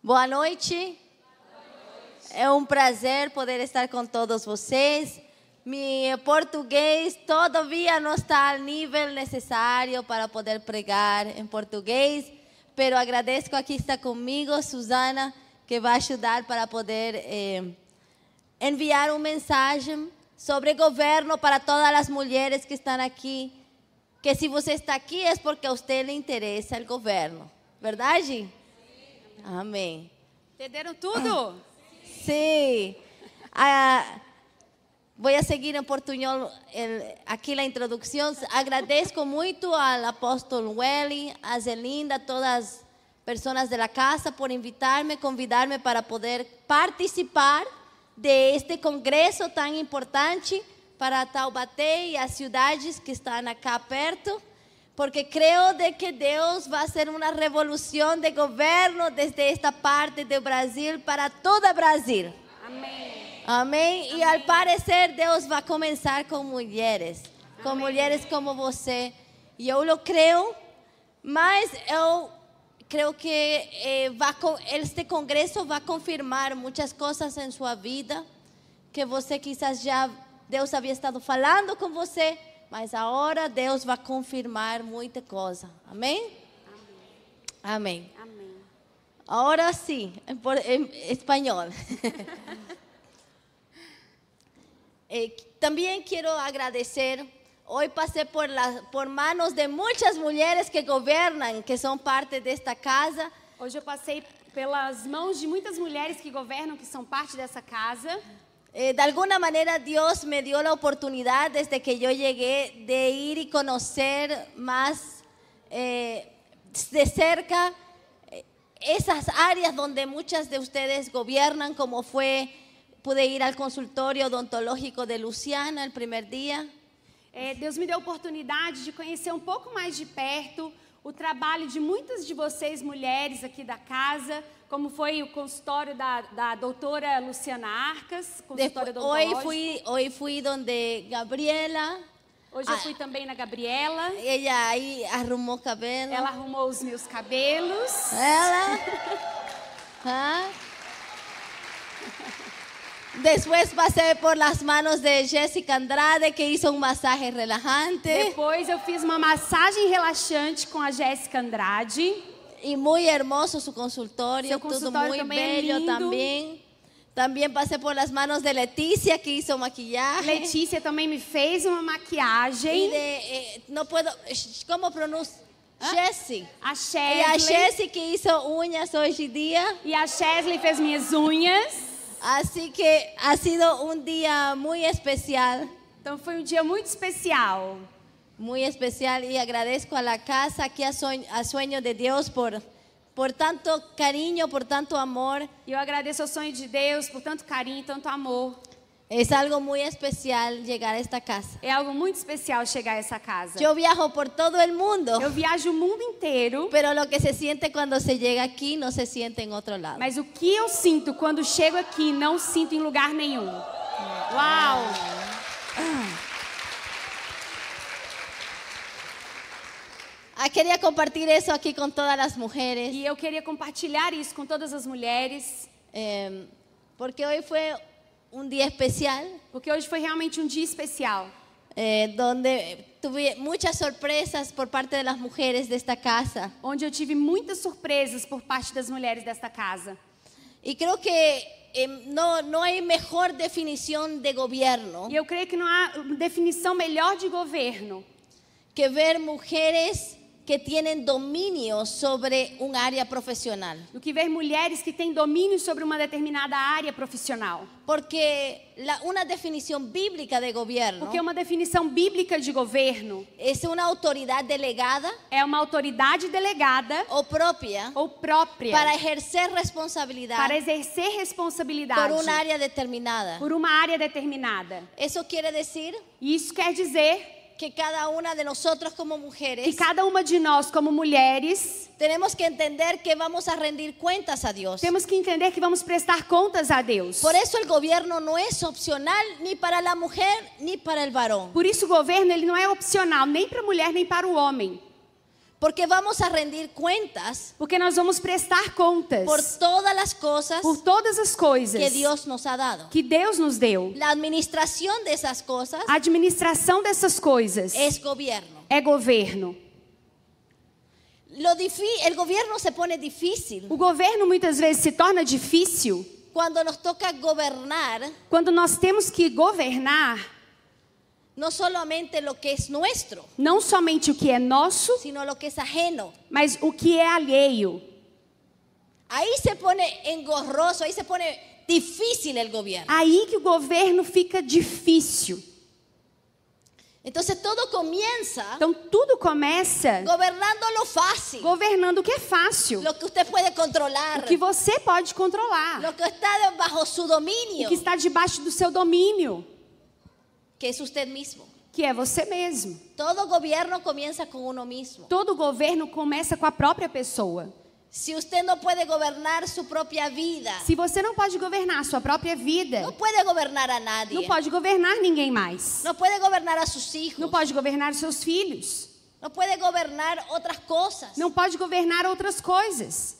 Boa noite. É um prazer poder estar com todos vocês. Mi português todavía não está ao nível necessário para poder pregar em português, pero agradeço aqui está comigo Susana, que vai ajudar para poder eh, enviar uma mensagem sobre governo para todas as mulheres que estão aqui. Que se você está aqui é porque a você lhe interessa o governo, verdade? Amém. Entenderam tudo? Sí. Ah, voy a seguir en portuñol el- aquí la introducción. Agradezco muito al apóstolo Welly, a Zelinda, a todas as personas de la casa por invitarme, convidarme para poder participar de este congresso tão importante para Taubaté e as cidades que estão acá perto. Porque creo de que Deus vai fazer uma revolução de governo desde esta parte do Brasil para todo o Brasil. Amém. Amém? E ao parecer Deus vai começar com mulheres, com mulheres como você. E eu lo creio, mas eu creio que eh, vai co- este congresso vai confirmar muitas coisas em sua vida que você quizás já Deus havia estado falando com você, mas agora Deus vai confirmar muita coisa. Amém? Amém. Amém. En, por- en español. Eh, también quiero agradecer. Hoy pasé por, las por manos de muchas mujeres que gobiernan, que son parte de esta casa. Hoje eu passei pelas mãos de muitas mulheres que governam, que são parte dessa casa. Eh, de alguna manera Dios me dio la oportunidad desde que yo llegué de ir y conocer más eh, de cerca eh, esas áreas donde muchas de ustedes gobiernan, como fue, pude ir al consultorio odontológico de Luciana el primer día. É, Deus me deu a oportunidade de conhecer um pouco mais de perto o trabalho de muitas de vocês, mulheres aqui da casa, como foi o consultório da, da doutora Luciana Arcas, consultório Después, hoy, odontológico. fui, hoy fui donde Gabriela, Hoje eu fui também na Gabriela. ella ahí arrumó cabello. Ela arrumou os meus cabelos. Ela. Ah. Después pasé por las manos de Jessica Andrade, que hizo un masaje relajante Depois eu fiz uma massagem relaxante com a Jéssica Andrade. y muy hermoso su consultorio, Seu todo consultório muy também é bello lindo. también. También pasé por las manos de Leticia, que hizo maquillaje. Letícia também me fez uma Y maquiagem. de, eh, no puedo, ¿cómo pronuncia? Jessie. A Y a Chesley. Jessie que hizo uñas hoy día. E a Chesley fez minhas unhas. Así que ha sido un día muy especial. Então foi um dia muito especial. muy especial y agradezco a la casa aquí a, Sueño, a Sueño de Dios por, por tanto cariño, por tanto amor. E eu agradeço ao sonho de Deus por tanto carinho, tanto amor. Es algo muy especial llegar a esta casa. É algo muito especial chegar a essa casa. Yo viajo por todo el mundo, Eu viajo o mundo inteiro, pero lo que se siente cuando se llega aquí no se siente en otro lado. mas o que eu sinto quando chego aqui não sinto em lugar nenhum. Uau! Ah, quería compartir eso aquí con todas las mujeres, E eu queria compartilhar isso com todas as mulheres, eh, porque hoy fue un día especial porque hoje foi realmente um dia especial. eh, donde tuve muchas sorpresas por parte de las mujeres de esta casa. onde eu tive muitas surpresas por parte das mulheres desta casa. Y creo que eh, no, no hay mejor definición de gobierno E eu creio que não há definição melhor de governo que ver mujeres que tienen dominio sobre un área profesional. do que ver mulheres que têm domínio sobre uma determinada área profissional. Porque la- una definición bíblica de gobierno Porque uma definição bíblica de governo es una autoridad delegada é uma autoridade delegada o propia ou própria para ejercer responsabilidad para exercer responsabilidade por un área determinada. por uma área determinada. Eso quiere decir E isso quer dizer que cada una de nosotros como que mujeres cada uma de nós, como mulheres, tenemos que entender que vamos a rendir cuentas a Dios. temos que entender que vamos prestar contas a Deus. Por eso el gobierno no es opcional ni para la mujer ni para el varón. Por isso o governo ele não é opcional nem para a mulher nem para o homem. Porque vamos a rendir cuentas Porque nós vamos prestar contas por todas las cosas por todas as coisas que Dios nos ha dado. que Deus nos deu. La administración de esas cosas A administração dessas coisas é governo. Lo difí- el gobierno se pone difícil O governo muitas vezes se torna difícil cuando nos toca gobernar quando nós temos que governar no solamente lo que es nuestro, não somente o que é nosso, sino lo que es ajeno. mas o que é alheio. Ahí se pone engorroso, ahí se pone difícil el gobierno. Aí que o governo fica difícil. Entonces todo comienza Então tudo começa gobernando lo fácil, governando o que é fácil, lo que usted puede controlar, o que você pode controlar, lo que está bajo su o dominio, que está debaixo do seu domínio, que es usted mismo. que é você mesmo. Todo gobierno comienza con uno mismo. Todo governo começa com a própria pessoa. Si usted no puede gobernar su propia vida, Se você não pode governar a sua própria vida, no puede gobernar a nadie, não pode governar ninguém mais. no puede gobernar a sus hijos, Não pode governar seus filhos. no puede gobernar otras cosas, Não pode governar outras coisas.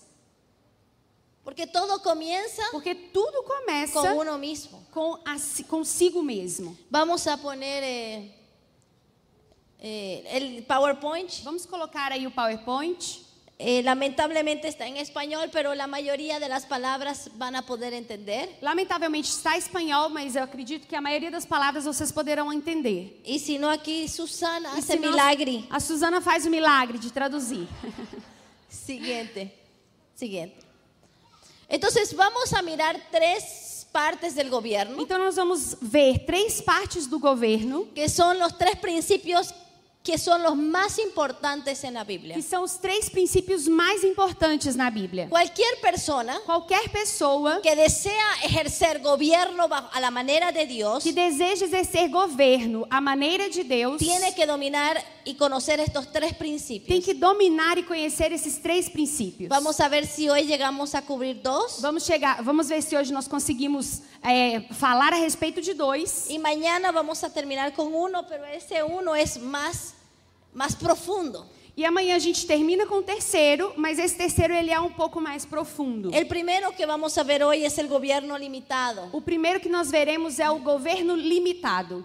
Porque todo comienza Porque tudo começa con uno mismo. com a si- consigo mesmo. Vamos a poner eh, eh, el PowerPoint. Vamos colocar aí o PowerPoint. Eh, lamentablemente está en español, pero la mayoría de las palabras van a poder entender. Lamentavelmente está em espanhol, mas eu acredito que a maioria das palavras vocês poderão entender. Y si no, aquí Susana E hace se milagre. A Suzana faz o milagre de traduzir. Siguiente, siguiente. Entonces vamos a mirar tres partes del gobierno, Então nós vamos ver três partes do governo, que son los tres principios que son los más importantes en la Biblia. que são os três princípios mais importantes na Bíblia. Cualquier persona Qualquer pessoa que desea ejercer gobierno bajo- a la manera de Dios que deseja exercer governo à maneira de Deus tiene que dominar y conocer estos tres tem principios. que dominar e conhecer esses três princípios. Vamos a ver si hoy llegamos a cubrir dos Vamos chegar, vamos ver se hoje nós conseguimos é, falar a respeito de dois. y mañana vamos a terminar con uno, pero ese uno es más, más profundo. E amanhã a gente termina com o terceiro, mas esse terceiro ele é um pouco mais profundo. El primero que vamos a ver hoy es el gobierno limitado. O primeiro que nós veremos é o governo limitado.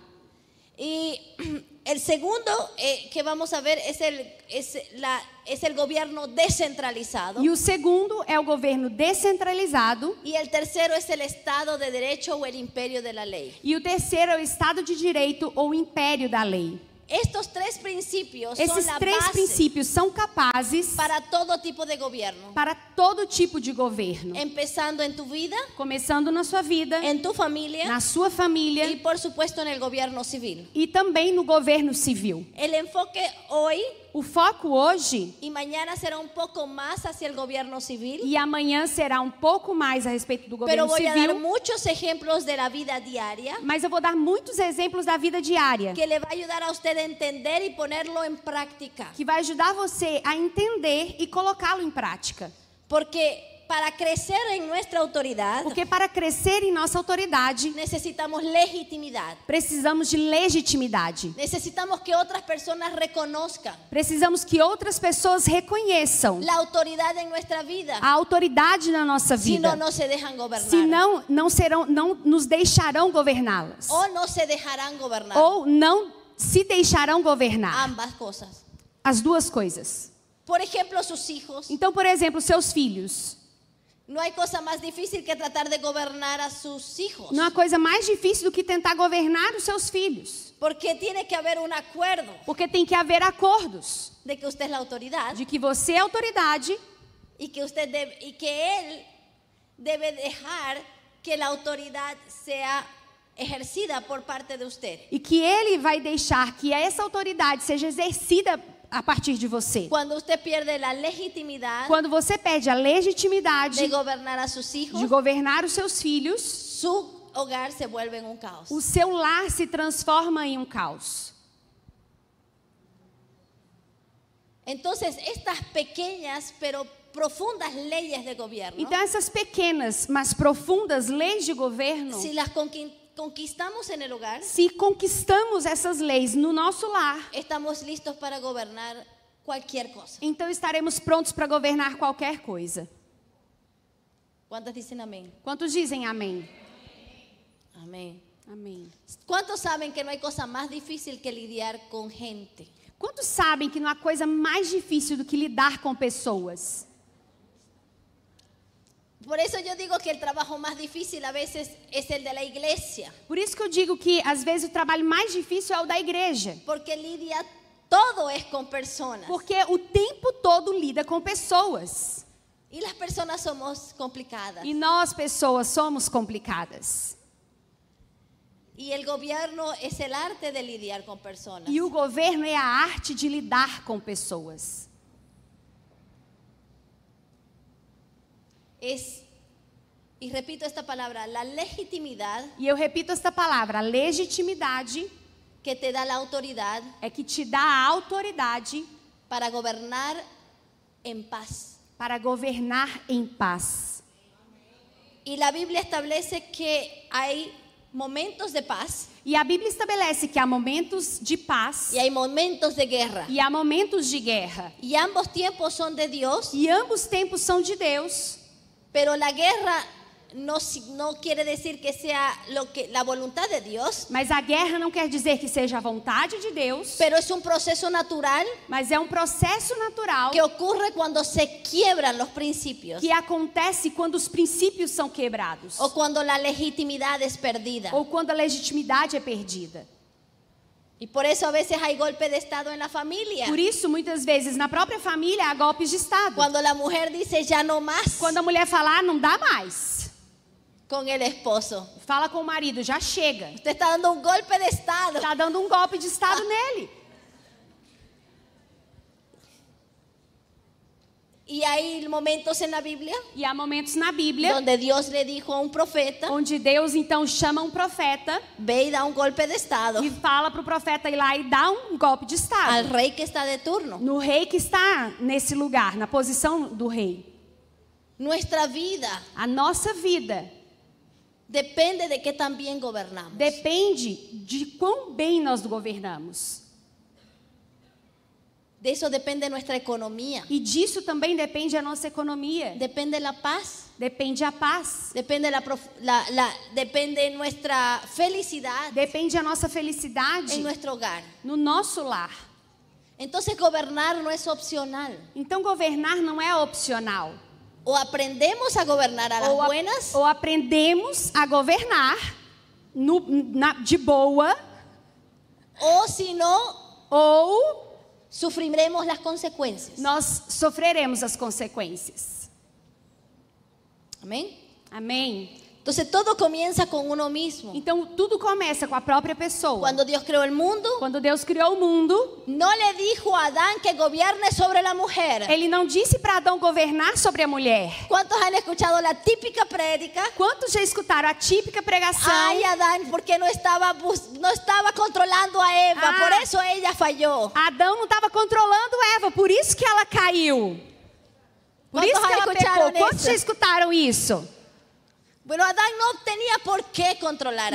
Y el segundo eh, que vamos ver es, la, es el gobierno descentralizado. E o segundo é o governo descentralizado. Y el tercero es el Estado de Derecho o el imperio de la ley. E o terceiro é o Estado de Direito ou o Império da Lei. Estos tres principios son Esses la três princípios são capazes para todo tipo de gobierno. para todo tipo de governo. Empezando en tu vida, Começando na sua vida, en tu familia na sua família y por supuesto en el gobierno civil. e também no governo civil. El enfoque hoy O foco hoje y mañana será un poco más hacia el gobierno civil, e amanhã será um pouco mais a respeito do pero governo voy a dar civil, muchos ejemplos de la vida diaria mas eu vou dar muitos exemplos da vida diária que le va a ayudar a usted a entender y ponerlo en práctica. que vai ajudar você a entender e colocá-lo em prática. Porque para crecer en nuestra autoridad Porque para crescer em nossa autoridade, necesitamos legitimidad. precisamos de legitimidade. Necesitamos que otras personas reconozcan Precisamos que outras pessoas reconheçam la autoridad en nuestra vida. a autoridade na nossa vida. no, no se dejan gobernar. Senão, não serão, não nos deixarão governá-las. O no se dejarán gobernar. Ou não se deixarão governar. Ambas cosas. As duas coisas. Por ejemplo, sus hijos. Então, por exemplo, seus filhos. No hay cosa más difícil que tratar de gobernar a sus hijos. Não há coisa mais difícil do que tentar governar os seus filhos. Porque tiene que haber un acuerdo Porque tem que haver acordos de que usted es la autoridad de que você é autoridade y que usted debe, y que él debe dejar que la autoridad sea ejercida por parte de usted. e que ele vai deixar que essa autoridade seja exercida a partir de você. Cuando usted pierde la legitimidad Quando você perde a legitimidade de gobernar a sus hijos, de governar os seus filhos, su hogar se vuelve un caos. o seu lar se transforma em um caos. Entonces, estas pequeñas pero profundas leyes de gobierno, Então, essas pequenas, mas profundas leis de governo, si las conqui- conquistamos en el hogar, se conquistamos essas leis no nosso lar, estamos listos para gobernar cualquier cosa. então estaremos prontos para governar qualquer coisa. ¿Cuántos dicen amén? Quantos dizem amém? Amén. Amém. ¿Cuántos saben que no hay cosa más difícil que lidiar con gente? Quantos sabem que não há coisa mais difícil do que lidar com pessoas? Por eso yo digo que el trabajo más difícil a veces es el de la iglesia, Por isso que eu digo que às vezes o trabalho mais difícil é o da igreja. porque lidia todo es con personas. Porque o tempo todo lida com pessoas. Y las personas somos complicadas. E nós, pessoas, somos complicadas. Y el gobierno es el arte de lidiar con personas. E o governo é a arte de lidar com pessoas. Es, y repito esta palabra, la legitimidad E eu repito esta palavra: a legitimidade que te da la autoridad é que te dá a autoridade para gobernar en paz. para governar em paz. Y la Biblia establece que hay momentos de paz E a Bíblia estabelece que há momentos de paz y hay momentos de guerra. e há momentos de guerra. Y ambos tiempos son de Dios, E ambos tempos são de Deus. Pero la guerra no, no quiere decir que sea lo que, la voluntad de Dios, Mas a guerra não quer dizer que seja a vontade de Deus, pero es un proceso natural mas é um processo natural que ocurre cuando se quiebran los principios que acontece quando os princípios são quebrados o cuando la legitimidad es perdida. ou quando a legitimidade é perdida. Y por eso a veces hay golpe de Estado en la familia. Por isso, muitas vezes na própria família há golpes de Estado. Cuando la mujer dice ya no más Quando a mulher fala, ah, não dá mais, con el esposo. fala com o marido, já chega. Usted está dando un golpe de Estado. Está dando um golpe de Estado nele. Y hay momentos en la Biblia E há momentos na Bíblia donde Dios le dijo a un profeta, onde Deus então chama um profeta ve y da un golpe de Estado e fala para o profeta ir lá e dar um golpe de al Estado. rey que está de turno. No rei que está nesse lugar, na posição do rei. Nuestra vida A nossa vida depende de que tan bien gobernamos. depende de quão bem nós governamos. De eso depende nuestra economía. E disso também depende a nossa economia. Depende la paz. Depende a paz. Depende la, la- la- depende nuestra felicidad Depende a nossa felicidade en nuestro hogar. no nosso lar. Entonces gobernar no es opcional. Então governar não é opcional. O aprendemos a gobernar a Ou, a- buenas ou aprendemos a governar no- na- de boa, o si no, ou sufriremos las consecuencias. nós sofreremos as consequências. Amén. Amém? Entonces todo comienza con uno mismo. Então tudo começa com a própria pessoa. Cuando Dios creó el mundo, Quando Deus criou o mundo, no le dijo a Adán que gobierne sobre la mujer. Ele não disse para Adão governar sobre a mulher. ¿Cuántos han escuchado la típica prédica? Quantos já escutaram a típica pregação? Ay, Adán, porque no estaba, bus- no estaba controlando a Eva, Ah. por eso ella falló. Adão não estava controlando Eva, por isso que ela caiu. Por Quantos isso que ela pecou. Quantos isso? já escutaram isso?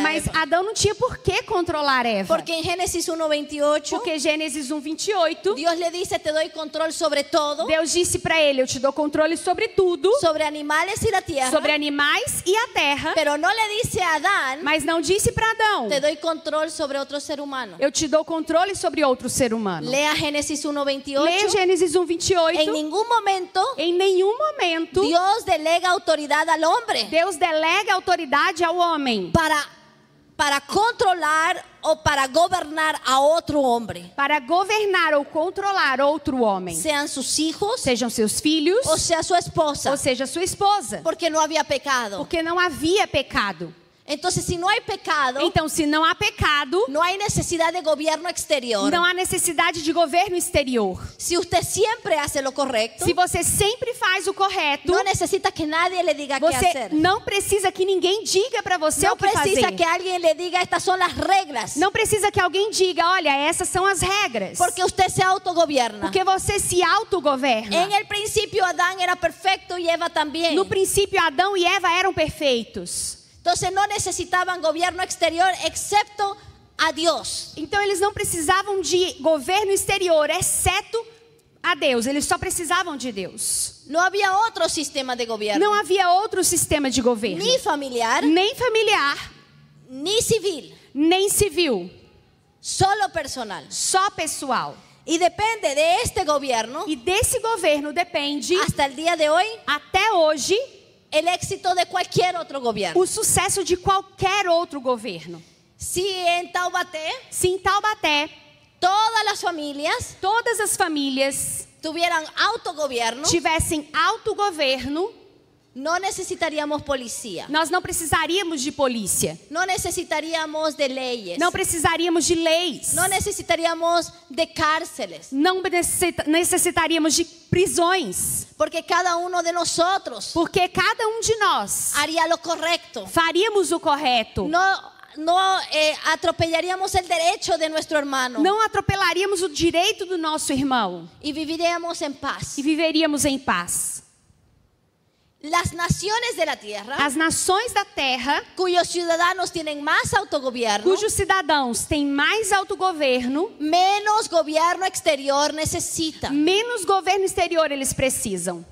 Mas Eva. Adão não tinha por que controlar Eva. Porque en Génesis 1.28, Porque Gênesis 1, 28, Dios le dice, te doy control sobre todo, Deus disse para ele: Eu te dou controle sobre tudo, sobre animales y la tierra. sobre animais e a terra. Pero no le dice a Adán, Mas não disse para Adão: te doy control sobre otro ser humano. Eu te dou controle sobre outro ser humano. Leia 1.28. Gênesis 1, 28. En ningún momento Em nenhum momento Dios delega autoridad al hombre Deus delega autoridade ao homem para, para controlar o para gobernar a otro hombre. para governar ou controlar outro homem, Sean sus hijos sejam seus filhos o sea su esposa. ou seja sua esposa, Porque no había pecado. porque não havia pecado. Entonces, si no hay pecado, Então, se não há pecado, no hay necesidad de gobierno exterior. não há necessidade de governo exterior. Si usted siempre hace lo correcto, Se você sempre faz o correto, no necesita que nadie le diga qué você hacer. não precisa que ninguém diga para você No o que precisa fazer. que alguien le diga estas son las reglas. Não precisa que alguém diga, olha, essas são as regras. Porque usted se autogobierna. Porque você se autogoverna. En el principio Adán era perfecto y Eva también. No princípio, Adão e Eva eram perfeitos. Entonces no necesitaban gobierno exterior excepto a Dios. Então eles não precisavam de governo exterior, exceto a Deus, eles só precisavam de Deus. No había otro sistema de gobierno, Não havia outro sistema de governo, ni familiar, nem familiar, ni civil, nem civil, solo personal. só pessoal. Y depende de este gobierno, E desse governo depende, hasta el día de hoy, até hoje, el éxito de cualquier otro gobierno. o sucesso de qualquer outro governo. Si en Taubaté Se em Taubaté todas las familias todas as famílias tuvieran autogobierno, tivessem autogoverno, no necesitaríamos policía, nós não precisaríamos de polícia, no necesitaríamos de leyes, não precisaríamos de leis, no necesitaríamos de cárceles, não necessita- necessitaríamos de prisões, porque cada uno de nosotros porque cada um de nós haría lo correcto. faríamos o correto. No, no eh, atropellaríamos el derecho de nuestro hermano Não atropelaríamos o direito do nosso irmão y viviríamos en paz. e viveríamos em paz. Las naciones de la tierra, As nações da terra, cuyos ciudadanos tienen más autogobierno, cujos cidadãos têm mais autogoverno, menos gobierno exterior necesitan. menos governo exterior eles precisam.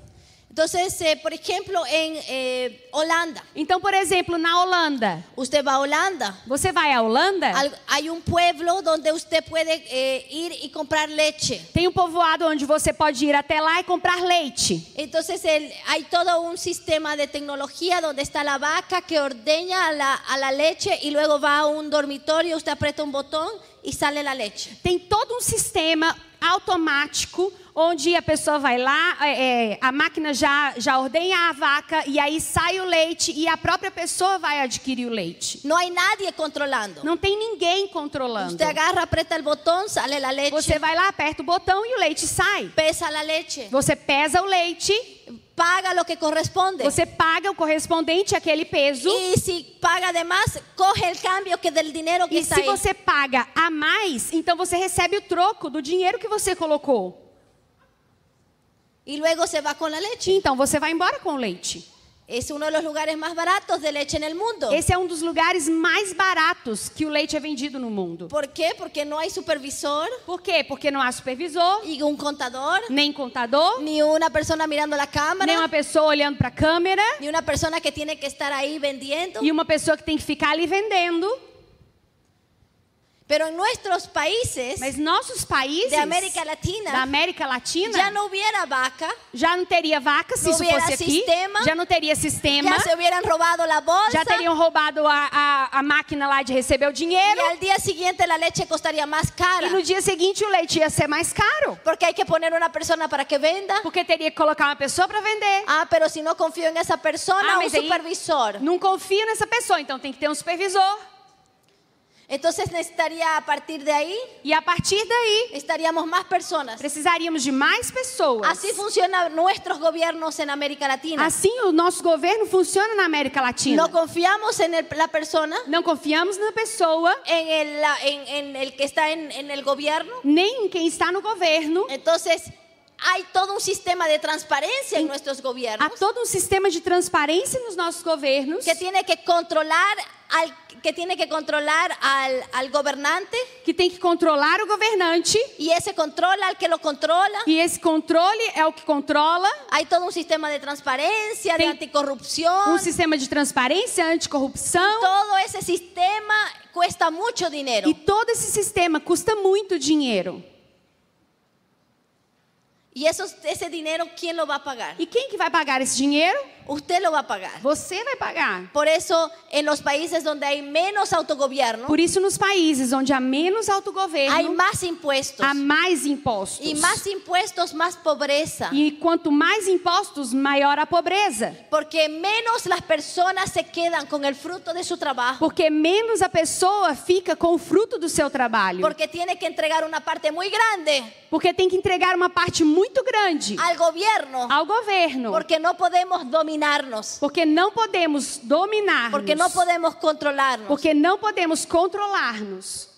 Entonces, eh, por ejemplo, en eh, Holanda, Então, por exemplo, na Holanda, usted va a Holanda, você vai à Holanda, al- hay un pueblo donde usted puede eh, ir y comprar leche. tem um povoado onde você pode ir até lá e comprar leite. Entonces el- hay todo un sistema de tecnología donde está la vaca que ordeña a la, a la leche y luego va a un dormitorio, usted aprieta un botón y sale la leche. Tem todo um sistema automático onde a pessoa vai lá, é, é, a máquina já, já ordenha a vaca e aí sai o leite e a própria pessoa vai adquirir o leite. No hay nadie controlando. Não tem ninguém controlando. Usted agarra, aprieta el botón, sale la leche, Você vai lá, aperta o botão e o leite sai. pesa la leche, Você pesa o leite, paga lo que corresponde. você paga o correspondente àquele peso. Y si paga de más, coge el cambio que del dinero que E está se ahí. você paga a mais, então você recebe o troco do dinheiro que você colocou. Y luego se va con la leche. Então você vai embora com o leite. Es uno de los lugares más baratos de leche en el mundo. Esse é um dos lugares mais baratos que o leite é vendido no mundo. ¿Por qué? Porque no hay supervisor Por quê? Porque não há supervisor, y un contador, nem contador, ni una persona mirando la nem cámara, uma pessoa olhando para a câmera ni una persona que tiene que estar ahí vendiendo. e uma pessoa que tem que ficar ali vendendo. Pero en nuestros países Mas nossos países de América da Latina América Latina ya no hubiera vaca, já não teria vaca se Não isso fosse aqui, sistema. já não teria sistema, ya se hubieran robado la bolsa já teriam roubado a, a, a máquina lá de receber o dinheiro al día siguiente la leche costaría más cara. e no dia seguinte o leite ia ser mais caro, Porque hay que poner una persona para que venda. porque teria que colocar uma pessoa para vender. Ah, pero si no confío en esa persona, Ah, aí- supervisor. Não confia nessa pessoa, então tem que ter um supervisor. Entonces necesitaría a partir de ahí, E a partir daí, estaríamos más personas. precisaríamos de mais pessoas. Así funcionan nuestros gobiernos en América Latina. Assim, o nosso governo funciona na América Latina. No confiamos en el- la persona, Não confiamos na pessoa, en el, la- en- en el que está en, en el gobierno. nem em quem está no governo. Entonces, hay todo un sistema de transparencia en nuestros Há gobiernos todo um sistema de transparência nos nossos governos que tiene que controlar al, que tiene que controlar al, al gobernante que tem que controlar o governante. y ese controla al que lo controla. E esse controle é o que controla Hay todo un sistema de transparencia, de Tem- anticorrupción. um sistema de transparência, anticorrupção. Todo ese sistema cuesta mucho dinero. E todo esse sistema custa muito dinheiro. Y eso, ese dinero, ¿quién lo va a pagar? E quem que vai pagar esse dinheiro? Usted lo va a pagar. Você vai pagar. Por eso, en los países donde hay menos autogobierno, Por isso, nos países onde há menos hay autogoverno, más impuestos. há mais impostos. Y más impuestos, más pobreza. E quanto mais impostos, maior a pobreza. Porque menos las personas se quedan con el fruto de su trabajo. Porque menos a pessoa fica com o fruto do seu trabalho. Porque tiene que entregar una parte muy grande Porque tem que entregar uma parte muito grande al gobierno. ao governo. Porque no podemos dominarnos. Porque não podemos dominar. Porque no podemos controlarnos. Porque não podemos controlar-nos.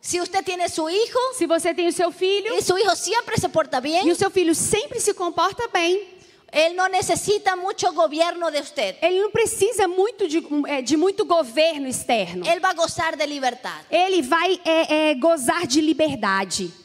Si usted tiene su hijo Se você tem o seu filho y su hijo siempre se porta bien, e o seu filho sempre se comporta bem, él no necesita mucho gobierno de usted. ele não precisa muito de, é, de muito governo externo. Él va a gozar de libertad. Ele vai é, é, gozar de liberdade.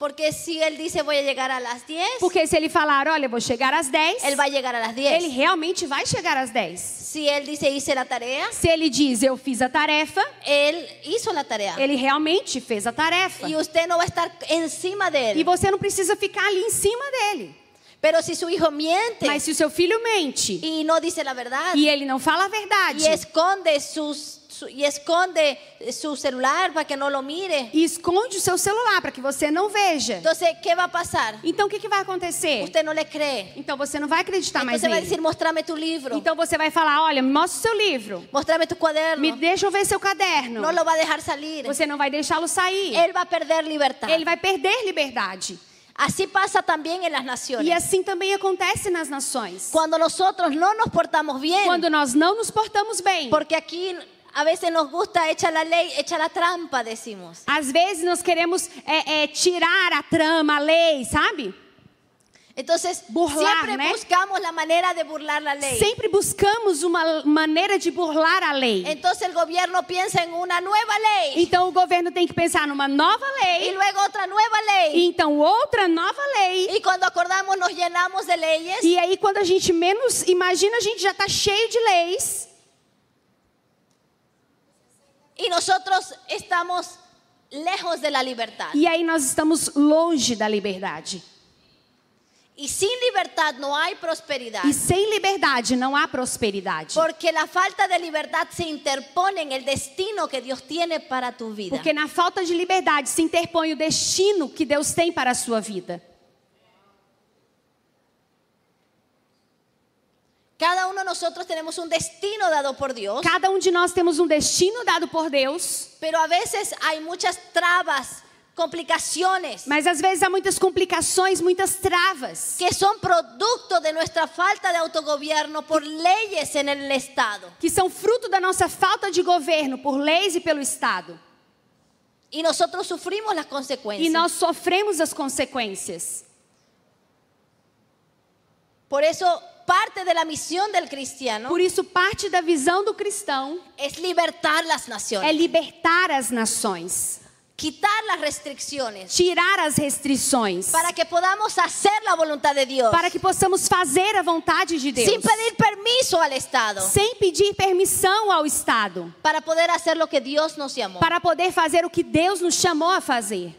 Porque dice voy a llegar a las 10, Porque se ele falar, olha, vou chegar às 10, él va a llegar a las 10. ele realmente vai chegar às 10. Si él dice hice la tarea, Se ele diz, eu fiz a tarefa, él hizo la tarea. ele realmente fez a tarefa. Y usted no va a estar encima de E él. você não precisa ficar ali em cima dele. Pero si su hijo miente Mas se o seu filho mente y no dice la verdad e ele não fala a verdade y esconde sus su- y esconde su celular para que no lo mire, e esconde o seu celular para que você não veja, entonces ¿qué va a pasar? então o que, que vai acontecer? Usted no le cree. Então você não vai acreditar mais Entonces va a nele. decir, mostrame tu libro, Então você vai falar, olha, me mostra o seu livro, mostrame tu cuaderno. me deixa eu ver seu caderno. No lo va a dejar salir. Você não vai deixá-lo sair. Él va a perder libertad. Ele vai perder liberdade. Así pasa también en las E assim também acontece nas nações. Cuando nosotros no nos portamos bien, Quando nós não nos portamos bem. porque aquí a veces nos gusta echar la ley, echar la trampa, decimos. Às vezes nós queremos é, é, tirar a trama, a lei, sabe? Entonces, Burlar, siempre ¿no? buscamos la manera de burlar la ley. Sempre buscamos uma maneira de burlar a lei. Entonces el gobierno piensa en una nueva ley Então o governo tem que pensar numa nova y lei, luego otra nueva e ley. então outra nova lei. Y cuando acordamos nos llenamos de leyes E aí quando a gente menos imagina, a gente já está cheio de leis. Y nosotros estamos lejos de la libertad. E aí nós estamos longe da liberdade. Y sin libertad no hay prosperidad. E sem liberdade não há prosperidade. Porque la falta de libertad se interpone en el destino que Dios tiene para tu vida. Porque na falta de liberdade se interpõe o destino que Deus tem para a sua vida. Cada uno de nosotros tenemos un destino dado por Dios, Cada um de nós temos um destino dado por Deus, pero a veces hay muchas trabas, complicaciones mas às vezes há muitas complicações, muitas travas, que son producto de nuestra falta de autogobierno por leyes en el Estado. que são fruto da nossa falta de governo por leis e pelo Estado. Y nosotros sufrimos las consecuencias. E nós sofremos as consequências. Por eso, parte de la misión del cristiano Por isso, parte da visão do cristão es libertar las é naciones, libertar as nações, quitar las restricciones, tirar as restrições, para que podamos hacer la voluntad de Dios para que possamos fazer a vontade de Deus, sin pedir permiso al Estado. sem pedir permissão ao Estado, para poder hacer lo que Dios nos llamó. para poder fazer o que Deus nos chamou a fazer.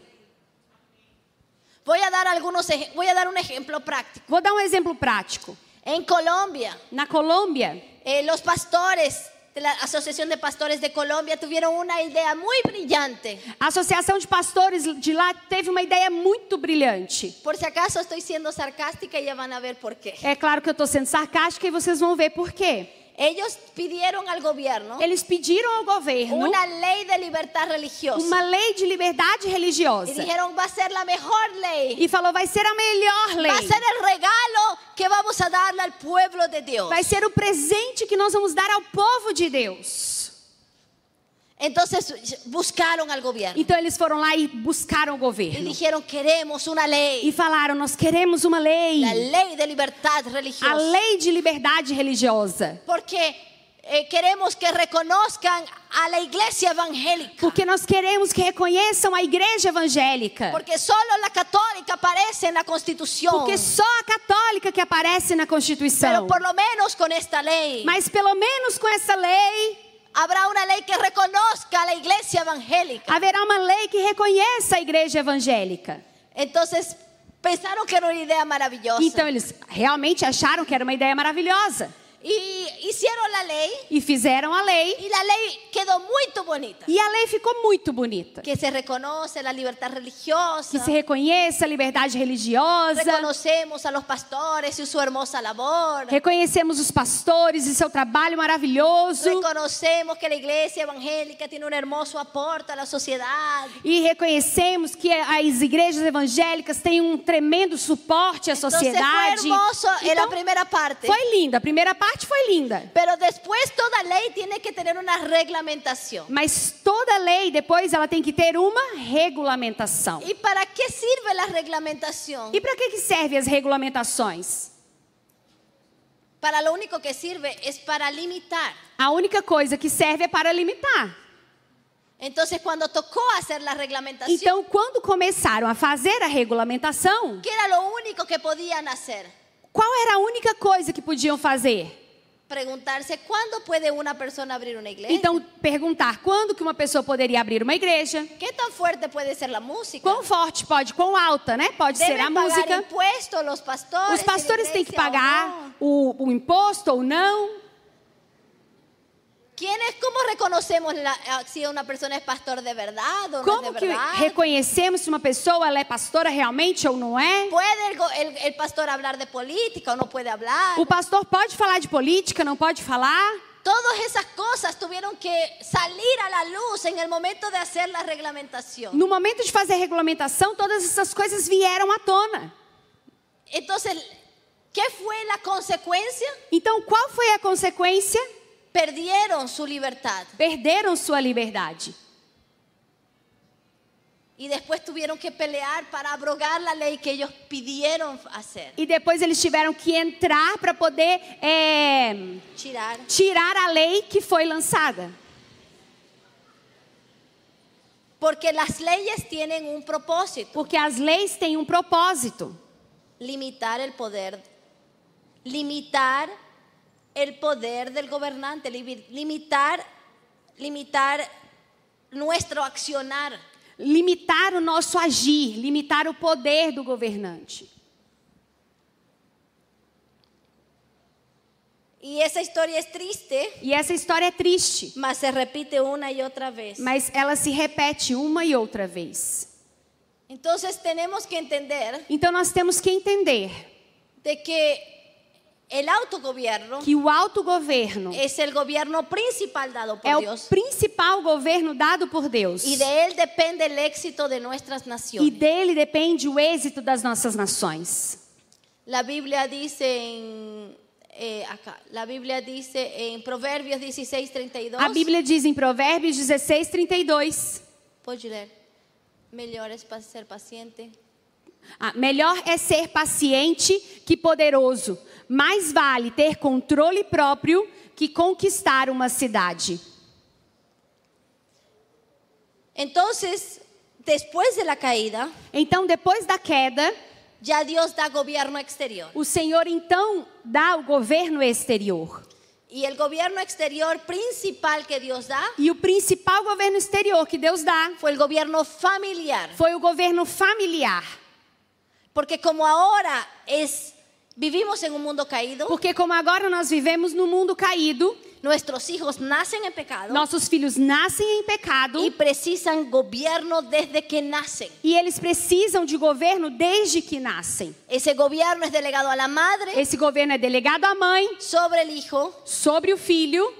Voy a dar algunos ej- voy a dar un ejemplo práctico. Vou dar um exemplo prático. En Colombia, Na Colômbia, eh, los pastores de la Asociación de Pastores de Colombia tuvieron una idea muy brillante. a Associação de Pastores de lá teve uma ideia muito brilhante. Por si acaso estoy siendo sarcástica, ya van a ver por qué. É claro que eu estou sendo sarcástica e vocês vão ver por quê. Ellos pidieron al gobierno Eles pediram ao governo una ley de libertad religiosa uma lei de liberdade religiosa dijeron va a ser la mejor ley. e falou vai ser a melhor Va a lei. ser el regalo que vamos a darle al pueblo de Dios. Vai ser o presente que nós vamos dar ao povo de Deus. Entonces buscaron al gobierno Então eles foram lá e buscaram o governo dijeron queremos una ley. e falaram: nós queremos uma lei, La ley de libertad a religiosa. lei de liberdade religiosa. Porque eh, queremos que reconozcan a la iglesia evangélica. Porque nós queremos que reconheçam a igreja evangélica. Porque solo la católica aparece en la constitución. Porque só a católica que aparece na Pero Constituição. por lo menos con esta ley Mas pelo menos com essa lei, habrá una lei que reconozca a iglesia evangélica. haverá uma lei que reconheça a igreja evangélica. Entonces pensaron que era una idea maravillosa. Então eles realmente acharam que era uma ideia maravilhosa. Y hicieron la lei E fizeram a lei. y la ley quedó muy bonita. E a lei ficou muito bonita. Que se reconoce la libertad religiosa. Que se reconheça a liberdade religiosa. Reconocemos a los pastores y su hermosa labor. Reconhecemos os pastores e seu trabalho maravilhoso. Reconocemos que la iglesia evangélica tiene un hermoso aporte a la sociedad. E reconhecemos que as igrejas evangélicas têm um tremendo suporte à sociedade. hermoso en la Então, primera parte. foi linda. A primeira parte foi linda. Pero después toda ley tiene que tener una reglamentación. Mas toda lei, depois, ela tem que ter uma regulamentação. ¿Y para qué sirve la reglamentación? E para que, que servem as regulamentações? Para lo único que sirve es para limitar. A única coisa que serve é para limitar. Entonces cuando tocó hacer la reglamentación, Então, quando começaram a fazer a regulamentação, ¿qué era lo único que podían hacer? qual era a única coisa que podiam fazer? Preguntarse cuándo puede una persona abrir una iglesia. Então, perguntar quando que uma pessoa poderia abrir uma igreja, ¿Qué tan fuerte puede ser la música? quão forte pode, quão alta, né? Pode ser a música. impuestos los pastores. Os pastores têm que pagar o, o imposto ou não. ¿Quién es, ¿Cómo reconocemos la- ah, si una persona es pastor de verdad o no es Como de que verdad? reconhecemos se uma pessoa ela é pastora realmente ou não é? ¿Puede el, el- pastor hablar de política o no puede hablar? O pastor pode falar de política, não pode falar? Todas esas cosas tuvieron que salir a la luz en el momento de hacer la reglamentación. No momento de fazer a regulamentação, todas essas coisas vieram à tona. Entonces, ¿qué fue la consecuencia? Então, qual foi a consequência? Perdieron su libertad Perderam sua liberdade. y después tuvieron que pelear para abrogar la ley que ellos pidieron hacer. E depois eles tiveram que entrar para poder é, Tirar. tirar a lei que foi lançada. Porque las leyes tienen un propósito, Porque as leis têm um propósito. limitar el poder, limitar el poder del gobernante, limi- limitar, limitar nuestro accionar. Limitar o nosso agir, limitar o poder do governante. Y esa historia es triste, E essa história é triste, mas se repite una y otra vez. mas ela se repete uma e outra vez. Entonces tenemos que entender Então nós temos que entender de que que o autogoverno es el gobierno principal dado por é o principal governo dado por Deus. y de él depende el éxito de nuestras E naciones. dele depende o êxito das nossas nações. La Biblia dice en eh, acá, la Biblia dice en Proverbios 16, 32. A Bíblia diz em Provérbios 16, 32. Pode ler. Melhor é ser paciente. Ah, melhor é ser paciente que poderoso. Mais vale ter controle próprio que conquistar uma cidade. Entonces, después de la caída, Então, depois da queda, ya Dios da gobierno exterior. o Senhor então dá o governo exterior. Y el gobierno exterior principal que Dios da E o principal governo exterior que Deus dá fue el gobierno familiar. foi o governo familiar. Porque como ahora es vivimos en un mundo caído, Porque como agora nós vivemos num mundo caído, nuestros hijos nacen en pecado nossos filhos nascem em pecado y precisan gobierno desde que nacen. e eles precisam de governo desde que nascem. Ese gobierno es delegado la madre Esse governo é delegado à mãe sobre el hijo sobre o filho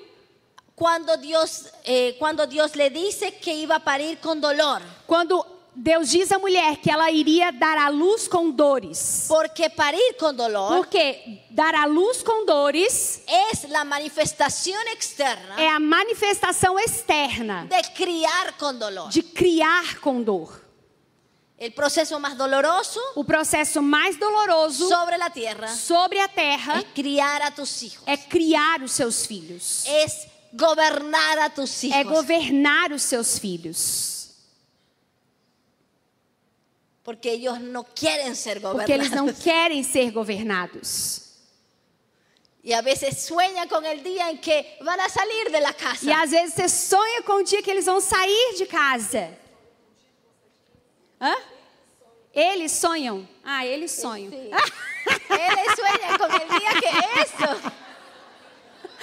cuando Dios, eh, cuando Dios le dice que iba a parir con dolor. quando Deus diz à mulher que ela iria dar à luz com dores. Porque parir con dolor Porque dar à luz com dores es la manifestación externa é a manifestação externa de criar con dolor. de criar com dor. El proceso más doloroso O processo mais doloroso sobre la tierra sobre a terra es criar a tus hijos. é criar os seus filhos. Es gobernar a tus hijos. É governar os seus filhos. Porque ellos no quieren ser Porque eles não querem ser governados. Y a veces sueñan con el día en que van a salir de la casa. E às vezes você sonha com o dia que eles vão sair de casa. Hã? Eles sonham. Ah, eles sonham. Sí. Ellos sueñan con el día que eso.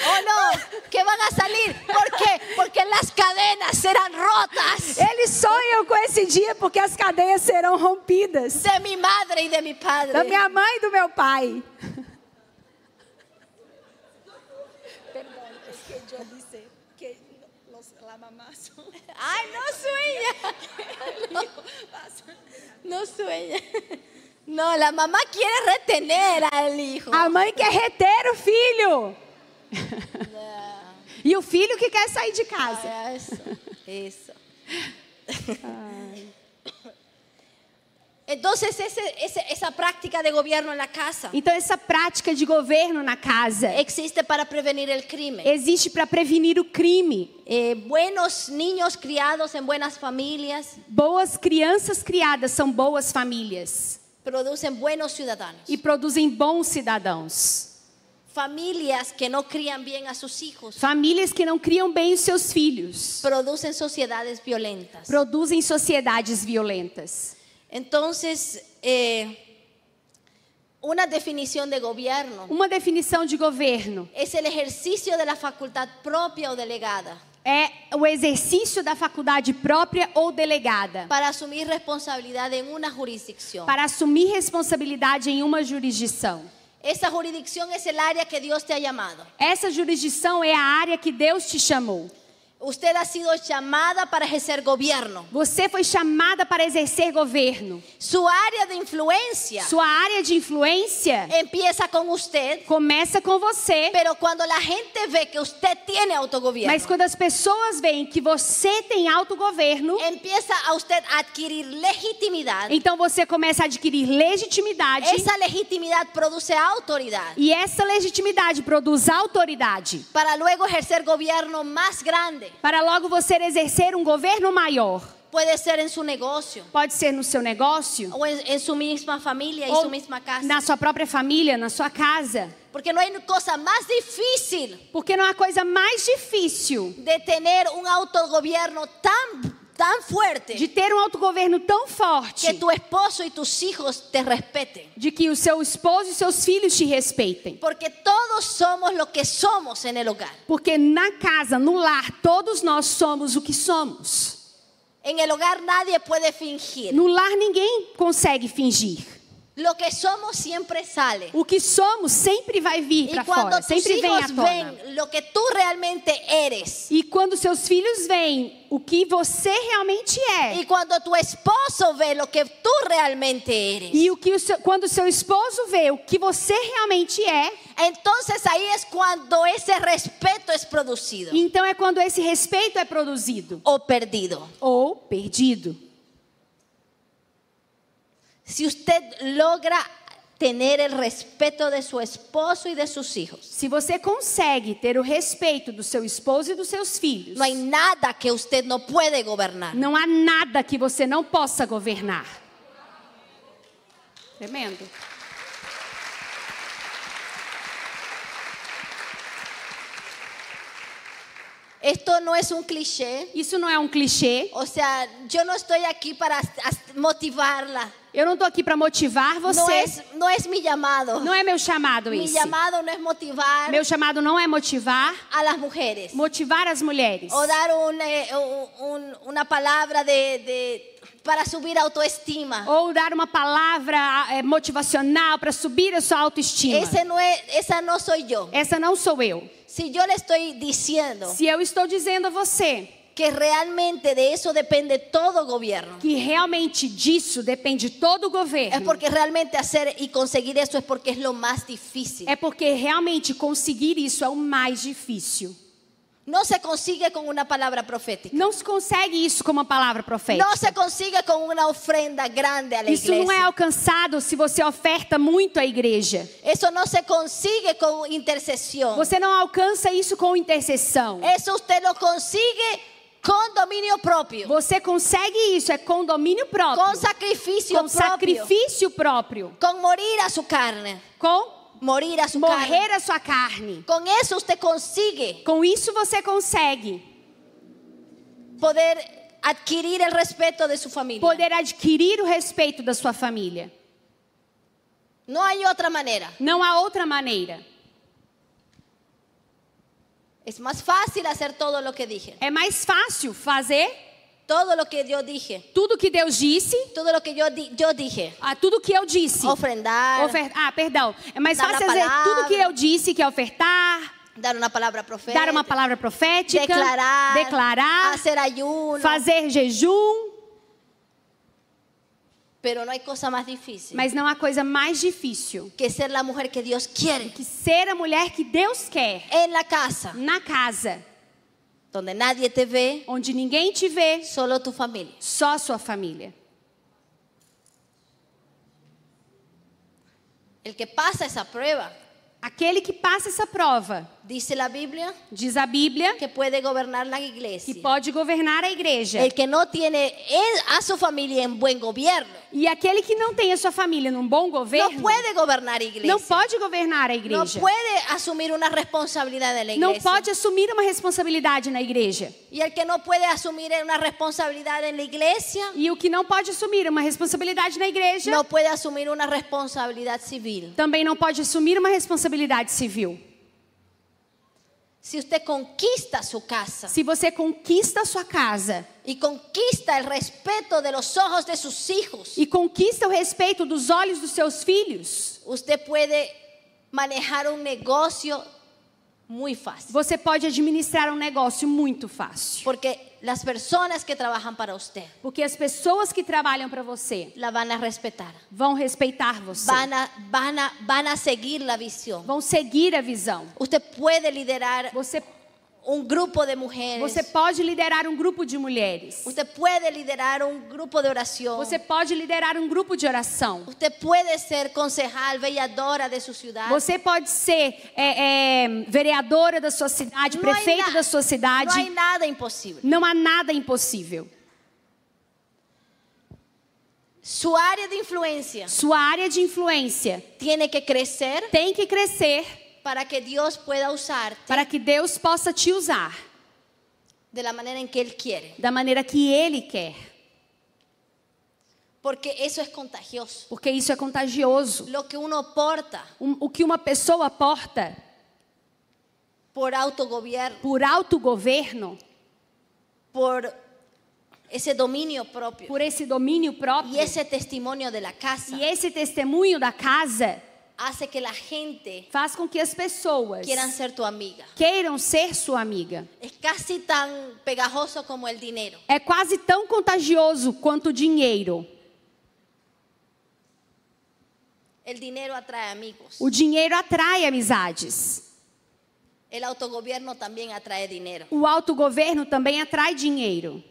Oh no, que van a salir. ¿Por qué? Porque las cadenas serán rotas Eles sonham com esse dia porque as cadeias serão rompidas. de mi madre y de mi padre. Da minha mãe e do meu pai. Perdón, es que yo dice que los, la mamá son Ay, no sueña. No, no sueña. No, la mamá quiere retener al hijo. A mãe quer reter o filho. E o filho que quer sair de casa. Ah, eso. Entonces ese- ese- esa práctica de gobierno en la casa Então, essa prática de governo na casa existe para prevenir el crimen. existe para prevenir o crime. Eh, buenos niños criados en buenas familias Boas crianças criadas são boas famílias producen buenos ciudadanos. e produzem bons cidadãos. Familias que no crían bien a sus hijos Famílias que não criam bem os seus filhos producen sociedades violentas. produzem sociedades violentas. Entonces, eh, una definición de gobierno Uma definição de governo es el ejercicio de la facultad propia o delegada é o exercício da faculdade própria ou delegada para asumir responsabilidad en una jurisdicción. para assumir responsabilidade em uma jurisdição. Esa jurisdicción es el área que Dios te ha llamado. Essa jurisdição é a área que Deus te chamou. Usted ha sido llamada para ejercer gobierno. Você foi chamada para exercer governo. Su área de influencia Sua área de influência empieza con usted, começa com você, pero cuando la gente ve que usted tiene autogobierno, mas quando as pessoas veem que você tem autogoverno, empieza a usted a adquirir legitimidad. então você começa a adquirir legitimidade. Esa legitimidad produce autoridad E essa legitimidade produz autoridade para luego ejercer gobierno más grande. Para logo você exercer um governo maior. Puede ser en su negocio Pode ser no seu negócio, o en, en su misma familia y ou su misma casa. na sua própria família, na sua casa. Porque no hay cosa más difícil Porque não há coisa mais difícil de tener un autogobierno tan, tan fuerte de ter um autogoverno tão forte que tu esposo y tus hijos te respeten. de que o seu esposo e seus filhos te respeitem. Porque todos somos lo que somos en el hogar. Porque na casa, no lar, todos nós somos o que somos. En el hogar nadie puede fingir. No lar ninguém consegue fingir. Lo que somos siempre sale. O que somos sempre vai vir para fora, sempre vem à tona. ven lo que tú realmente eres, E quando seus filhos veem o que você realmente é, y cuando tu esposo ve lo que tú realmente eres, e o que o seu, quando seu esposo vê o que você realmente é, entonces ahí es cuando ese respeto es producido então é quando esse respeito é produzido o perdido. ou perdido. Si usted logra tener el respeto de su esposo y de sus hijos, Se você consegue ter o respeito do seu esposo e dos seus filhos, no hay nada que usted no puede gobernar. não há nada que você não possa governar. Tremendo. Esto no es un cliché. Isso não é um clichê. O sea, yo no estoy aquí para motivarla. Eu não estou aqui para motivar você. No es, no es mi llamado. Não é meu chamado Mi esse. llamado no es motivar Meu chamado não é motivar, a las mujeres motivar as mulheres. o dar un, eh, una palabra de, de- para subir autoestima. Ou dar uma palavra eh, motivacional para subir a sua autoestima. Ese no es, esa no soy yo. Essa não sou eu. Si yo le estoy diciendo Se eu estou dizendo a você que realmente de eso depende todo gobierno, que realmente disso depende todo o es governo, porque realmente hacer y conseguir eso es porque es lo más difícil. é porque realmente conseguir isso é o mais difícil. No se consigue con una palabra profética. Não se consegue isso com uma palavra profética. No se consigue con una ofrenda grande a la Isso não é alcançado se você oferta muito à igreja. Eso no se consigue con intercesión. Você não alcança isso com intercessão. Eso usted lo consigue con dominio propio, Você consegue isso é com domínio próprio, con sacrificio com propio, sacrifício próprio, con morir a su carne, com morir a su carne. morrer a sua carne. Con eso usted consigue Com isso você consegue poder adquirir el respeto de su familia. poder adquirir o respeito da sua família. No hay otra manera. Não há outra maneira. Es más fácil hacer todo lo que dije, É mais fácil fazer todo lo que yo dije, tudo que Deus disse, todo lo que yo, di- yo dije. a tudo que eu disse. Ofrendar, Ofer- Ah, perdão. É mais Dar fácil fazer palavra. tudo que eu disse, que é ofertar, dar una palabra profética, dar uma palavra profética, declarar, declarar, hacer ayuno. fazer jejum. Mas não há coisa mais difícil. Que ser a mulher que Deus quer. Que ser a mulher que Deus quer. Em la casa. Na casa. Onde nadie te vê. Onde ninguém te vê. Solo tu família. Só a sua família. El que passa essa prova. Aquele que passa essa prova dice la Biblia, diz a Bíblia, que puede gobernar la que iglesia. pode governar a igreja. El que no tiene él- a su familia en buen gobierno, E aquele que não tem a sua família num bom governo, no puede gobernar iglesia. não pode governar a igreja. puede asumir una responsabilidad de la Não iglesia. pode assumir uma responsabilidade na igreja. Y el que no puede asumir una responsabilidad en la iglesia, E o que não pode assumir uma responsabilidade na igreja, no puede asumir una responsabilidad civil. também não pode assumir uma responsabilidade civil. Si usted conquista su casa Se você conquista a sua casa y conquista el respeto de los ojos de sus hijos, e conquista o respeito dos olhos dos seus filhos, usted puede manejar un negocio muy fácil. você pode administrar um negócio muito fácil. Porque las personas que trabajan para usted Porque as pessoas que trabalham para você la van a respetar. vão respeitar você, Van a, van a, van a seguir la visión. vão seguir a visão. Usted puede liderar Você, un grupo de mujeres. você pode liderar um grupo de mulheres. Usted puede liderar un grupo de oración. Você pode liderar um grupo de oração. Usted puede ser concejal, vereadora de su ciudad. Você pode ser é, é, vereadora da sua cidade, hay prefeito da sua cidade. hay nada imposible. Não há nada impossível. Su área de influencia Sua área de influência tiene que crecer tem que crescer para que Dios pueda usarte para que Deus possa te usar de la manera en que Él quiere. da maneira que Ele quer. Porque eso es contagioso. Porque isso é contagioso. Lo que uno porta Um- o que uma pessoa porta por autogobierno, por autogoverno, por ese dominio propio por esse domínio próprio y ese testimonio de la casa, e esse testemunho da casa hace que la gente faz com que as pessoas quieran ser tu amiga. queiram ser sua amiga. Es casi tan pegajoso como el dinero. É quase tão contagioso quanto o dinheiro. El dinero atrae amigos. O dinheiro atrai amizades. El autogobierno también atrae dinero. O autogoverno também atrai dinheiro.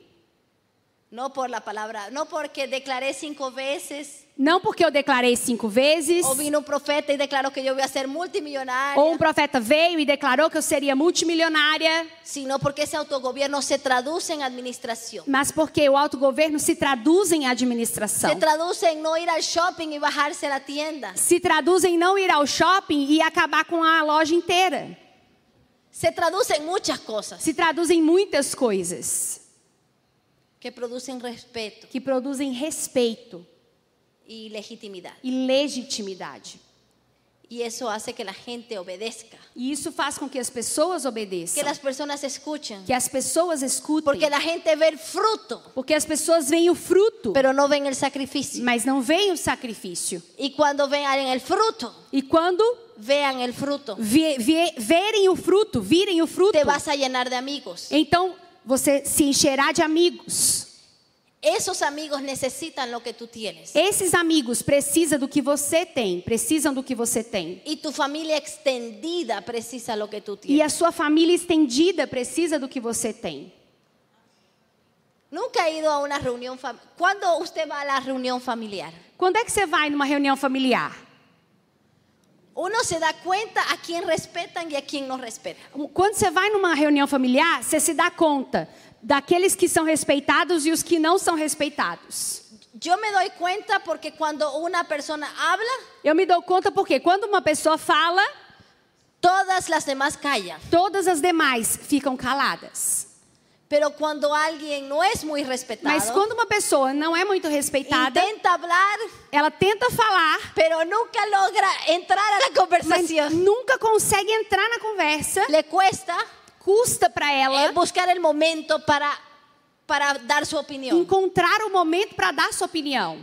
No por la palabra, no porque declaré cinco veces Não porque eu declarei cinco vezes, o vino un profeta y declaró que yo voy a ser multimillonaria, ou um profeta veio e declarou que eu seria multimilionária, sino porque ese autogobierno se traduce en administración. mas porque o autogoverno se traduz em Se administração. traduce en no ir al shopping y bajarse a la tienda. Se traduz em não ir ao shopping e acabar com a loja inteira. Se traduce en muchas cosas Se traduz em muitas coisas que producen respeto que produzem respeito y legitimidad. e legitimidade. Y eso hace que la gente obedezca, E isso faz com que as pessoas que obedeçam, las personas escuchen, que as pessoas escutem, porque la gente ve el fruto, porque as pessoas veem o fruto, pero no ven el sacrificio. mas não veem o sacrifício. Y cuando vean el fruto, E quando vean el fruto, ve- ve- verem o fruto, virem o fruto, te vas a llenar de amigos. então você se encherá de amigos. Esos amigos necesitan lo que tú tienes. Esses amigos precisam do que você tem, precisam do que você tem. Y tu familia extendida precisa lo que E tienes. a sua família estendida precisa do que você tem. Nunca ido a una reunión familiar. ¿Cuándo usted va a la reunión familiar? Quando é que você vai numa reunião familiar? Uno se da cuenta a quién respetan y a quién no respetan. Quando você vai numa reunião familiar, você se dá conta daqueles que são respeitados e os que não são respeitados. Yo me doy cuenta porque cuando una persona habla, Eu me dou conta porque quando uma pessoa fala, todas las demás callan. todas as demais ficam caladas. Pero cuando alguien no es muy respetado, Mas quando uma pessoa não é muito respeitada, intenta hablar, ela tenta falar, pero nunca logra entrar a la mas conversación. nunca consegue entrar na conversa. Le cuesta Custa para ela buscar el momento para, para dar su opinión. encontrar o momento para dar sua opinião.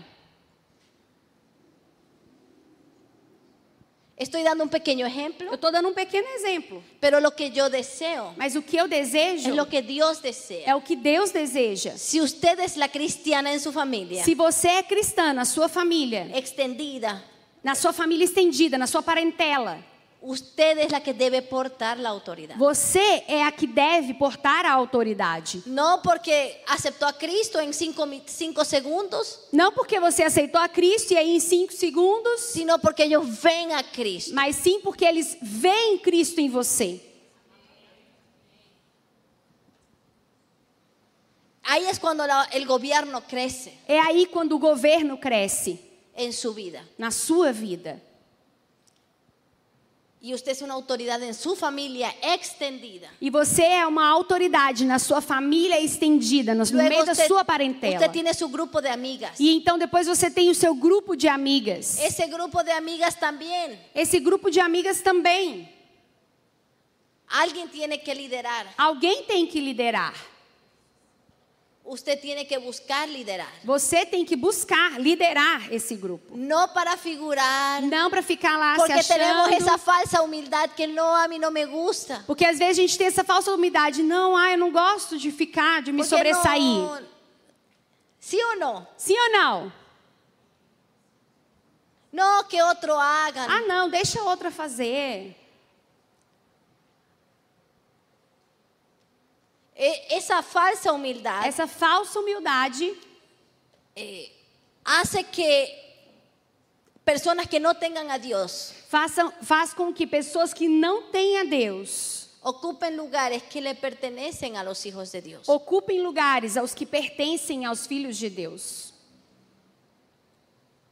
Estoy dando un pequeño ejemplo, Eu estou dando um pequeno exemplo, pero lo que yo deseo mas o que eu desejo es lo que Dios desea. é o que Deus deseja. Si usted es la cristiana en su familia, Se você é cristã na sua família, extendida, na sua família estendida, na sua parentela, usted es la que debe portar la autoridad. Você é a que deve portar a autoridade. No porque aceptó a Cristo en cinco, cinco segundos, Não porque você aceitou a Cristo e aí em cinco segundos, sino porque ellos ven a Cristo. mas sim porque eles veem Cristo em você. Ahí es cuando la- el gobierno crece É aí quando o governo cresce en su vida. na sua vida. Y usted es una autoridad en su familia extendida. E você é uma autoridade na sua família estendida, no, Luego meio da sua parentela. usted tiene su grupo de amigas. E então depois você tem o seu grupo de amigas. Ese grupo de amigas también. Esse grupo de amigas também. Alguien tiene que liderar. Alguém tem que liderar. Usted tiene que buscar liderar. Você tem que buscar liderar esse grupo. No para figurar. Não para ficar lá Porque se achando. esa falsa humildad que no, a mí no me gusta. Porque às vezes a gente tem essa falsa humildade. Não, ah, eu não gosto de ficar, de me Porque sobressair. no- ¿Sí o no? Sim ou não? No que otro hagan. Ah, não, deixa outra fazer. E- Esa falsa humildad Essa falsa humildade hace que personas que no tengan a Dios façam, faz com que pessoas que não têm a Deus ocupen lugares que le pertenecen a los hijos de Dios. ocupem lugares aos que pertencem aos filhos de Deus.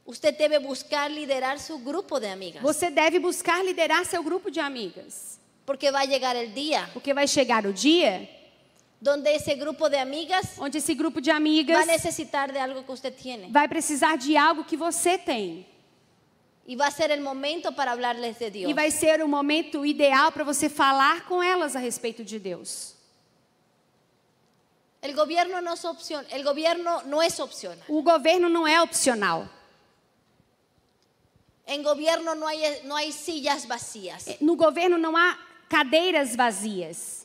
Usted debe buscar liderar su grupo de amigas. Você deve buscar liderar seu grupo de amigas. Porque va a llegar el día Porque vai chegar o dia donde ese grupo de amigas onde esse grupo de amigas a necesitar de algo que usted tiene. vai precisar de algo que você tem. Y va a ser el momento para hablarles de Dios. E vai ser o momento ideal para você falar com elas a respeito de Deus. El gobierno no es opción, el gobierno no es opcional. O governo não é opcional. En gobierno no hay, no hay sillas vacías. No governo não há cadeiras vazias.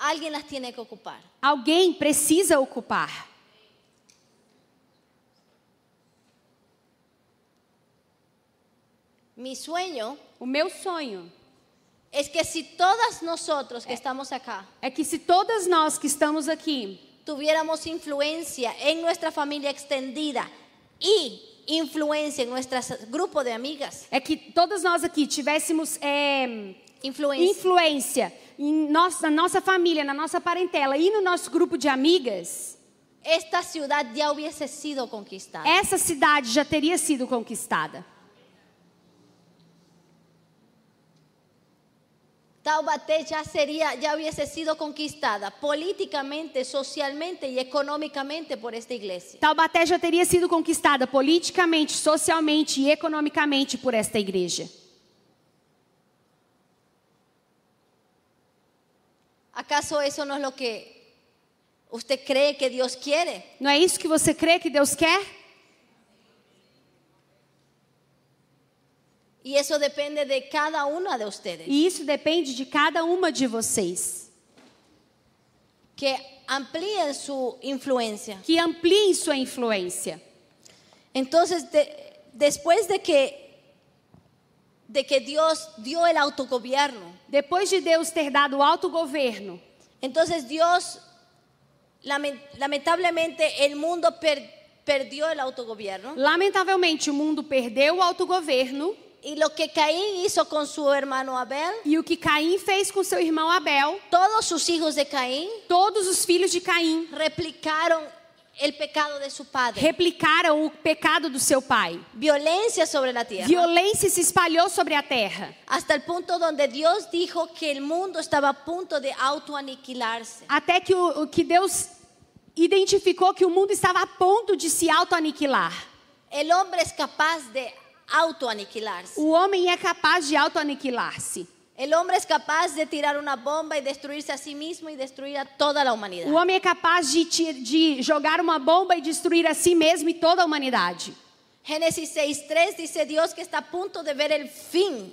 Alguien las tiene que ocupar. Alguém precisa ocupar. Mi sueño O meu sonho es que si todas nosotros que estamos acá é que se todas nós que estamos aqui tuviéramos influencia en nuestra familia extendida y influencia en nuestro grupo de amigas, é que todas nós aqui tivéssemos é, influencia, influência em nossa, na nossa família, na nossa parentela e no nosso grupo de amigas, esta ciudad ya hubiese sido conquistada. essa cidade já teria sido conquistada. Taubaté ya sería, ya hubiese sido conquistada políticamente, socialmente y económicamente por esta iglesia. Taubaté já teria sido conquistada politicamente, socialmente e economicamente por esta igreja. ¿Acaso eso no es lo que usted cree que Dios quiere? Não é isso que você crê que Deus quer? Y eso depende de cada una de ustedes. E isso depende de cada uma de vocês. que amplíen su influencia. Que ampliem sua influência. Entonces, de- después de que, de que Dios dio el autogobierno, Depois de Deus ter dado o autogoverno, entonces Dios, lamen- lamentablemente, el mundo per- perdió el autogobierno. lamentavelmente o mundo perdeu o autogoverno Y lo que Caín hizo con su hermano Abel, e o que Caim fez com seu irmão Abel, todos sus hijos de Caín todos os filhos de Caim replicaron el pecado de su padre. replicaram o pecado do seu pai. Violencia sobre la tierra. Violência se espalhou sobre a terra, Hasta el punto donde Dios dijo que el mundo estaba a punto de autoaniquilarse. até que o, o que Deus identificou que o mundo estava a ponto de se autoaniquilar. El hombre es capaz de autoaniquilarse. O homem é capaz de autoaniquilar-se. El hombre es capaz de tirar una bomba y destruirse a sí mismo y destruir a toda la humanidad. O homem é capaz de, de jogar uma bomba e destruir a si mesmo e toda a humanidade. Génesis 6.3 dice Dios que está a punto de ver el fin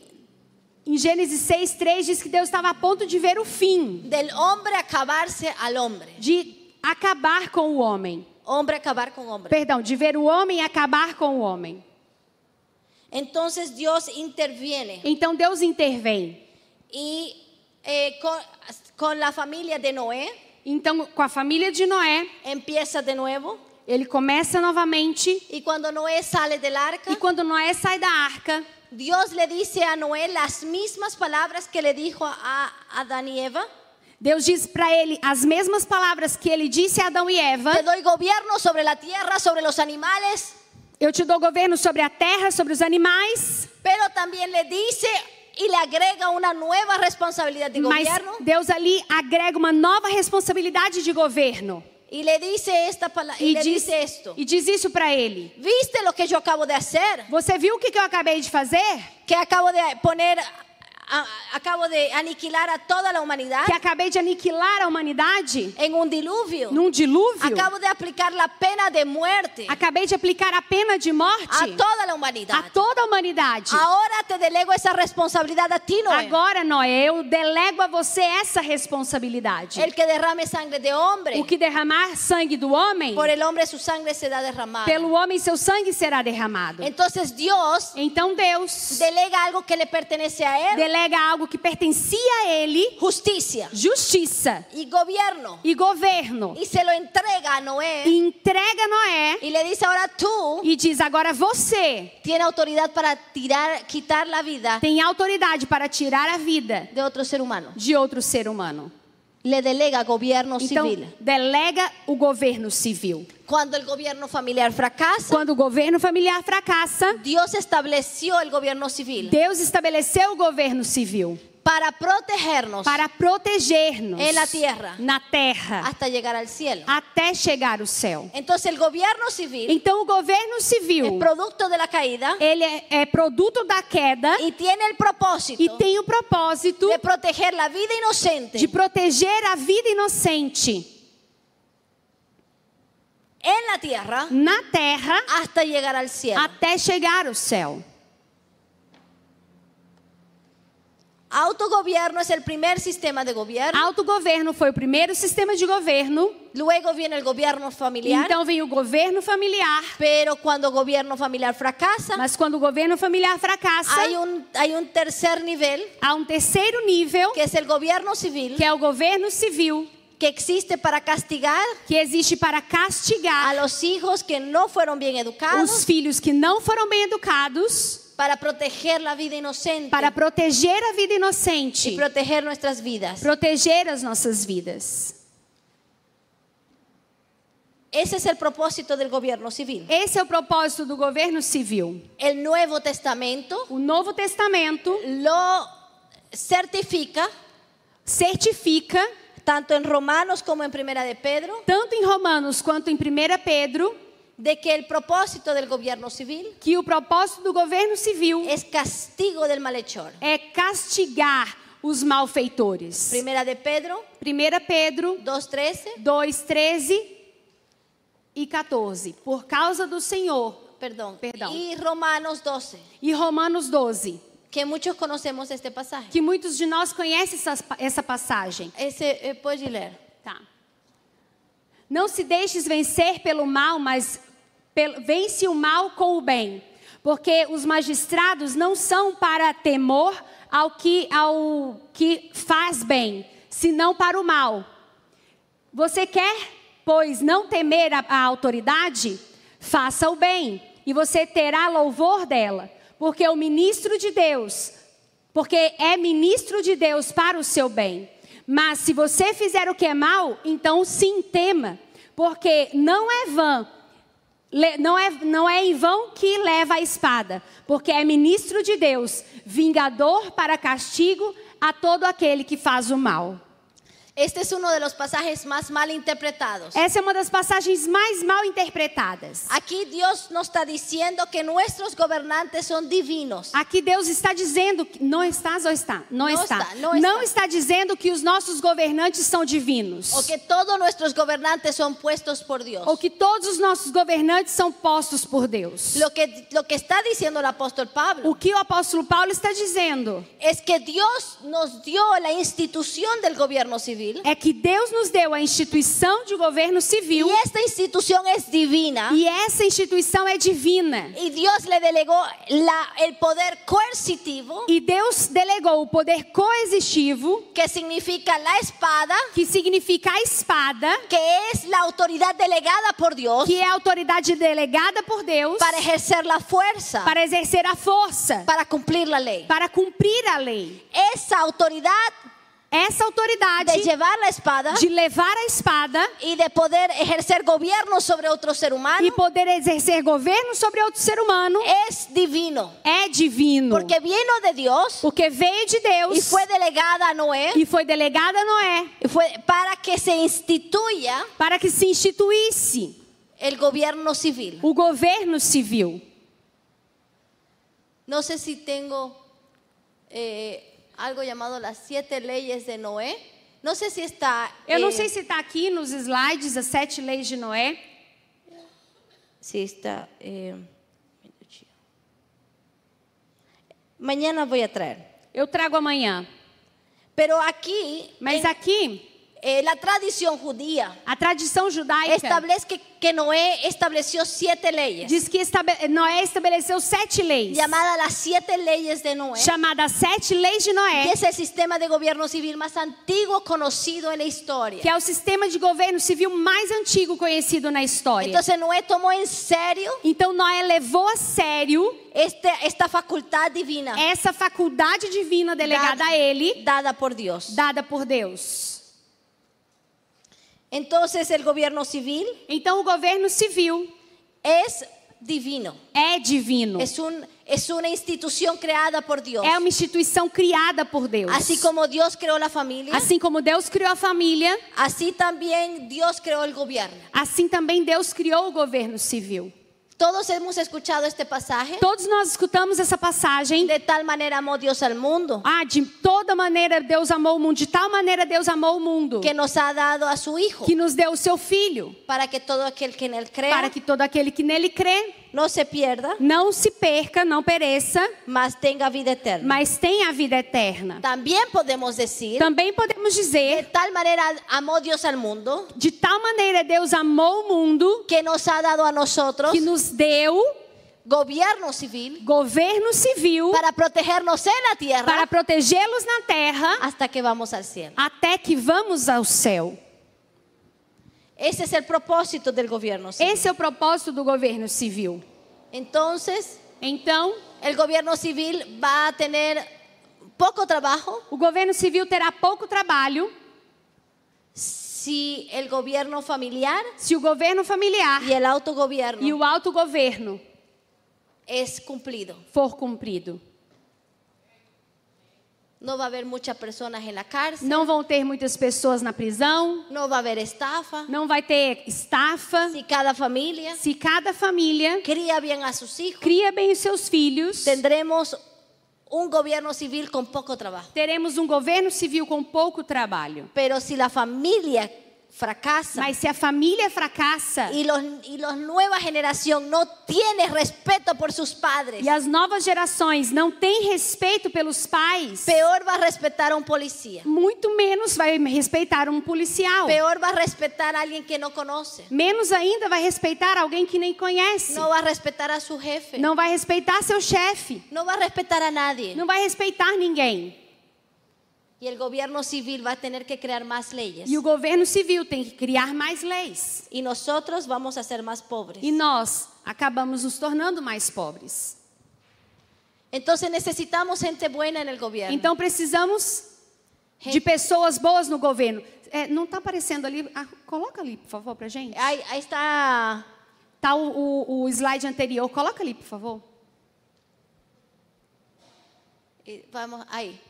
Em Gênesis 6:3 diz que Deus estava a ponto de ver o fim, del hombre acabarse al hombre. de acabar com o homem. Hombre acabar con hombre. Perdão, de ver o homem acabar com o homem. Entonces Dios interviene Então Deus intervém. Y eh, con, con la familia de Noé Então, com a família de Noé, empieza de nuevo ele começa novamente. y cuando Noé sale del arca, E quando Noé sai da arca, Dios le dice a Noé las mismas palabras que le dijo a Adán y Eva. Deus diz para ele as mesmas palavras que ele disse a Adão e Eva: Te doy gobierno sobre la tierra, sobre los animales, Eu te dou governo sobre a terra, sobre os animais. pero también le dice y le agrega una nueva responsabilidad de Mas gobierno Deus ali agrega uma nova responsabilidade de governo. y le dice esta pala- y E le diz, dice esto. e diz isso para ele: ¿Viste lo que yo acabo de hacer? Você viu o que eu acabei de fazer? Que acabo de poner acabo de aniquilar a toda la humanidad Que acabei de aniquilar a humanidade en un diluvio. num dilúvio? Acabo de aplicar la pena de muerte Acabei de aplicar a pena de morte a toda a humanidad. toda a humanidade. Ahora te delego esa responsabilidad a ti, Noé. Agora, Noé, eu delego a você essa responsabilidade. El que derrame sangre de hombre, O que derramar sangue do homem, por el hombre su sangre será derramada. pelo homem seu sangue será derramado. Entonces Dios Então Deus delega algo que le pertenece a él, delega algo que pertencia a ele, justicia justiça y gobierno, e governo, y se lo entrega a Noé e entrega a Noé y le dice ahora tú e diz: agora você tienes autoridad para tirar, quitar la vida tem autoridade para tirar a vida de otro ser humano. de outro ser humano. Le delega gobierno Então, civil. delega o governo civil. Cuando el gobierno familiar fracasa, Quando o governo familiar fracassa, Dios estableció el gobierno civil Deus estabeleceu o governo civil para protegernos para proteger-nos En la tierra. na terra hasta llegar al cielo. até chegar o céu. Entonces el gobierno civil Então o governo civil, producto de la caída ele é, é produto da queda y tiene el propósito e tem o propósito de proteger la vida inocente de proteger a vida inocente en la tierra na terra hasta llegar al cielo. até chegar ao céu. Autogobierno es el primer sistema de gobierno. Autogoverno foi o primeiro sistema de governo, Luego viene el gobierno familiar. então vem o governo familiar. Pero cuando el gobierno familiar fracasa, Mas quando o governo familiar fracassa, hay un, hay un tercer nivel, há um terceiro nível, que es el gobierno civil, que é o governo civil, que existe para castigar que existe para a castigar los hijos que no fueron bien os educados, filhos que não foram bem educados, para proteger la vida inocente para proteger a vida inocente, proteger nuestras vidas. proteger as nossas vidas. Ese es el propósito del gobierno civil. Esse é o propósito do governo civil. El Nuevo Testamento O Novo Testamento lo certifica certifica, tanto en Romanos como en Primera de Pedro, tanto em Romanos quanto em 1 Pedro, de que el propósito del gobierno civil que o propósito do governo civil es castigo del malhechor. é castigar os malfeitores. Primera de Pedro 1 Pedro 2.13, 2, 13 e 14. Por causa do Senhor. perdón, Perdón. y Romanos 12, E Romanos 12. que muchos conocemos este pasaje. Que muitos de nós conhecem essa, essa passagem. Ese eh, puedes leer. Tá. Não se deixes vencer pelo mal, mas vence o mal com o bem. Porque os magistrados não são para temor ao que, ao que faz bem, senão para o mal. Você quer, pois, não temer a, a autoridade? Faça o bem, e você terá louvor dela, porque o ministro de Deus, porque é ministro de Deus para o seu bem. Mas se você fizer o que é mal, então sim tema, porque não é vã, não é, não é em vão que leva a espada, porque é ministro de Deus, vingador para castigo a todo aquele que faz o mal. Este es uno de los pasajes más mal interpretados. Essa é uma das passagens mais mal interpretadas. Aquí Dios nos está diciendo que nuestros gobernantes son divinos. Aqui Deus está dizendo que não estás ou está? Não, Não está. está, não está. dizendo que os nossos governantes são divinos. O que todos nuestros gobernantes son puestos por Dios. Ou que todos os nossos governantes são postos por Deus. Lo que, lo que está diciendo el apóstol Pablo O que o apóstolo Paulo está dizendo es que Dios nos dio la institución del gobierno civil. Civil. é que Deus nos deu a instituição de governo civil Y esta institución es divina. e essa instituição é divina. Y Dios le delegó la- el poder coercitivo, E Deus delegou o poder coexitivo, que significa la espada, que significa a espada, que es la autoridad delegada por Dios que é a autoridade delegada por Deus para ejercer la fuerza, para exercer a força, para cumplir la ley. para cumprir a lei. Esa autoridad Essa de autoridade llevar la espada de levar a espada y de poder ejercer gobierno sobre otro ser humano e poder exercer governo sobre outro ser humano es divino. é divino. Porque vino de Dios Porque veio de Deus fue delegada a Noé e foi delegada a Noé y fue para que se instituya para que se instituísse el gobierno civil. o governo civil. No sé si tengo eh, algo llamado las siete leyes de Noé. No sé si está. Eu não eh, sei se está aqui nos slides as sete leis de Noé. si está. eh, mañana voy a traer. Eu trago amanhã. Pero aquí, Mas en, aqui, eh, la tradición judía a tradição judaica establece que, que Noé estableció siete leyes, diz que estabe- Noé estabeleceu sete leis, llamadas las siete leyes de Noé. chamadas sete leis de que Noé, es el sistema de gobierno civil más antiguo conocido en la historia. que é o sistema de governo civil mais antigo conhecido na história. Entonces Noé tomó en serio Então Noé levou a sério este, esta facultad divina essa faculdade divina delegada a ele, dada por Dios. dada por Deus. Entonces el gobierno civil Então o governo civil es divino. é divino. Es, un, es una institución creada por Dios. É uma instituição criada por Deus. Así como Dios creó la familia, Assim como Deus criou a família, así también Dios creó el gobierno. assim também Deus criou o governo civil. Todos hemos escuchado este pasaje. Todos nós escutamos essa passagem. De tal manera amó Dios al mundo. Ah, de toda maneira Deus amou o mundo, de tal maneira Deus amou o mundo, que nos ha dado a su Hijo. Que nos deu o seu filho, para que todo aquel que él crea para que todo aquele que nele crê no se pierda, não se perca, não pereça, mas tenga vida eterna. mas tenha a vida eterna. También podemos decir, Também podemos de dizer, tal manera amó Dios al mundo de tal maneira Deus amou o mundo, que nos ha dado a nosotros que nos deu gobierno civil governo civil para protegernos en la tierra para protegê-los na terra hasta que vamos al cielo. até que vamos ao céu. Ese es el propósito del gobierno civil. Esse é o propósito do governo civil. Entonces, Então, el gobierno civil va a tener poco trabajo o governo civil terá pouco trabalho si el gobierno familiar se o governo familiar y el autogobierno e o autogoverno es cumplido. for cumprido. No va a haber muchas personas en la cárcel, Não vão ter muitas pessoas na prisão, no va a haber estafa. não vai ter estafa. Si cada familia Se cada família cría bien a sus hijos, cria bem os seus filhos, tendremos un gobierno civil con poco trabajo. teremos um governo civil com pouco trabalho. Pero si la familia fracasa Mas se a família fracassa y los y la nueva generación no tiene respeto por sus padres, e as novas gerações não têm respeito pelos pais, peor va a respetar a un policía. muito menos vai respeitar um policial. Peor va a respetar a alguien que no conoce. Menos ainda vai respeitar alguém que nem conhece. No va a respetar a su jefe. Não vai respeitar seu chefe. No va a respetar a nadie. Não vai respeitar ninguém. Y el gobierno civil va a tener que crear más leyes. E o governo civil tem que criar mais leis. Y nosotros vamos a ser más pobres. E nós acabamos nos tornando mais pobres. Entonces necesitamos gente buena en el gobierno. Então precisamos de pessoas boas no governo. É, não está aparecendo ali? Ah, coloca ali, por favor, para gente. ahí, ahí está. Tá o, o, o slide anterior. Coloca ali, por favor. eh, Vamos, ahí.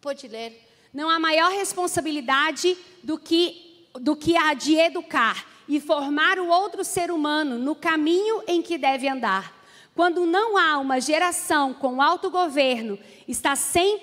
Puede leer. Não há maior responsabilidade do que, do que a de educar e formar o outro ser humano no caminho em que deve andar. Quando não há uma geração com autogoverno, está sem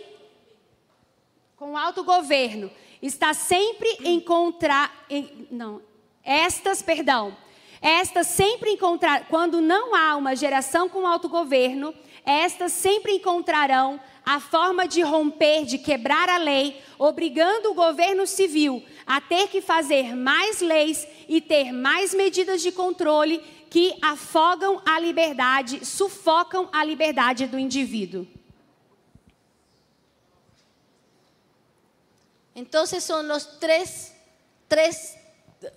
com autogoverno, está sempre em contra em, não, estas, perdão, Estas sempre encontrar, quando não há uma geração com autogoverno, estas sempre encontrarão a forma de romper, de quebrar a lei, obrigando o governo civil a ter que fazer mais leis e ter mais medidas de controle que afogam a liberdade, sufocam a liberdade do indivíduo. Entonces son los tres, tres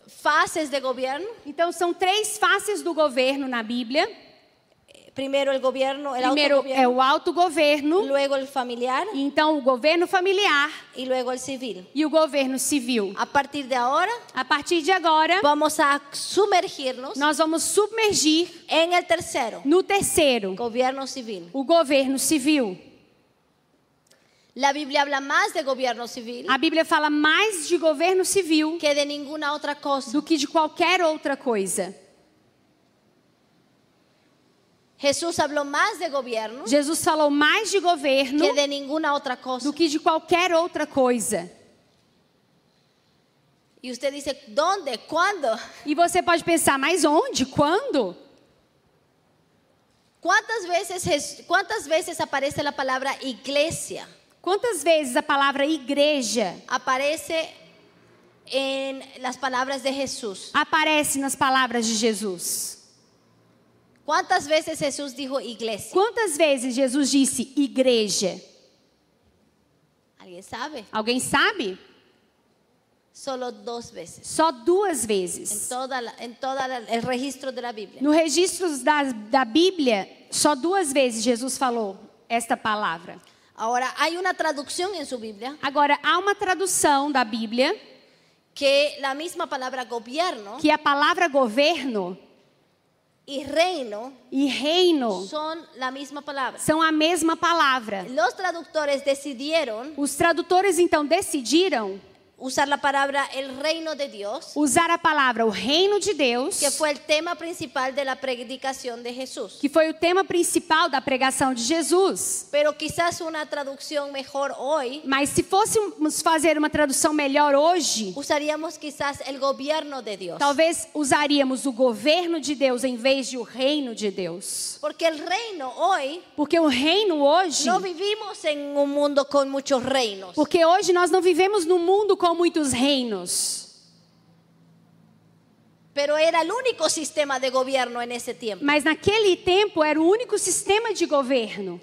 fases de gobierno. Então são três faces do governo na Bíblia. Primero el gobierno, el Primeiro é o autogoverno, luego el familiar então o governo familiar y luego el civil. e o governo civil. A partir de ahora A partir de agora, vamos a sumergirnos nós vamos submergir en el tercero, no terceiro, gobierno civil. o governo civil. La Biblia habla más de gobierno civil A Bíblia fala mais de governo civil que de ninguna otra cosa. do que de qualquer outra coisa. Jesús habló más de gobierno Jesus falou mais de governo que de ninguna otra cosa. do que de qualquer outra coisa. Y usted dice, ¿dónde? ¿Cuándo? E você pode pensar, mas onde? Quando? ¿Cuántas veces, Jes- ¿Cuántas veces aparece la palabra iglesia? Quantas vezes a palavra igreja Aparece en las palabras de Jesús. aparece nas palavras de Jesus? ¿Cuántas veces Jesús dijo iglesia? Quantas vezes Jesus disse igreja? ¿Alguien sabe? Alguém sabe? Solo dos veces. Só duas vezes. toda la- en todo el registro de la Biblia. No registro da, da Bíblia, só duas vezes Jesus falou esta palavra. Ahora, hay una traducción en su Biblia Agora, há uma tradução da Bíblia que la misma palabra gobierno que a palavra governo y reino e reino palabra. são a mesma palavra. Los traductores decidieron Os tradutores então decidiram usar la palabra el reino de Dios, usar a palavra o reino de Deus, que fue el tema principal de la predicación de Jesús. que foi o tema principal da pregação de Jesus. Pero quizás una traducción mejor hoy, Mas se fôssemos fazer uma tradução melhor hoje, usaríamos quizás el gobierno de Dios. talvez usaríamos o governo de Deus em vez de o reino de Deus. Porque el reino hoy, Porque o reino hoje, no vivimos en un mundo con muchos reinos. porque hoje nós não vivemos num mundo com muitos reinos, Pero era el único sistema de gobierno en ese tiempo. mas naquele tempo era o único sistema de governo.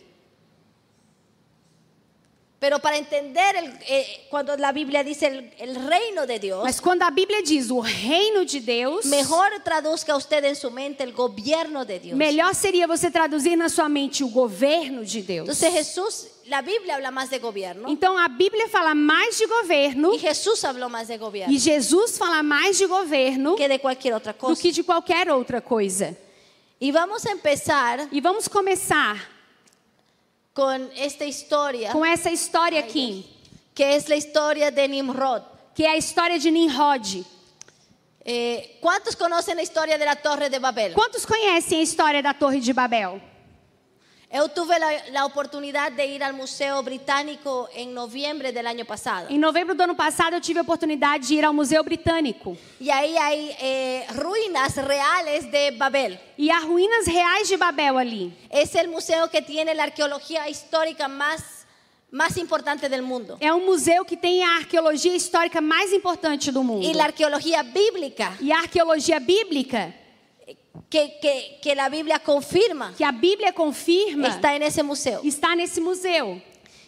Pero para entender el- eh, cuando la Biblia dice el, el reino de Dios, Mas quando a Bíblia diz o reino de Deus, mejor traduzca usted en su mente el gobierno de Dios. melhor seria você traduzir na sua mente o governo de Deus. Entonces Jesús, la Biblia habla más de gobierno Então a Bíblia fala mais de governo y Jesús habló más de gobierno e Jesus fala mais de governo que de cualquier otra do cosa. que de qualquer outra coisa. Y vamos a empezar E vamos começar con esta historia com essa história aqui, que es la historia de Nimrod. que é a história de Nimrod. Eh, ¿Cuántos conocen la historia de la Torre de Babel? Quantos conhecem a história da Torre de Babel? Yo tuve la, la oportunidad de ir al Museo Británico en noviembre del año pasado. Em novembro do ano passado eu tive a oportunidade de ir ao Museu Britânico. Y ahí hay eh, ruinas reales de Babel. E há ruínas reais de Babel ali. Es el museo que tiene la arqueología histórica más, más importante del mundo. É um museu que tem a arqueologia histórica mais importante do mundo. Y la arqueología bíblica E a arqueologia bíblica, que, que, que la Biblia confirma que a Bíblia confirma, está en ese museo. está nesse museu.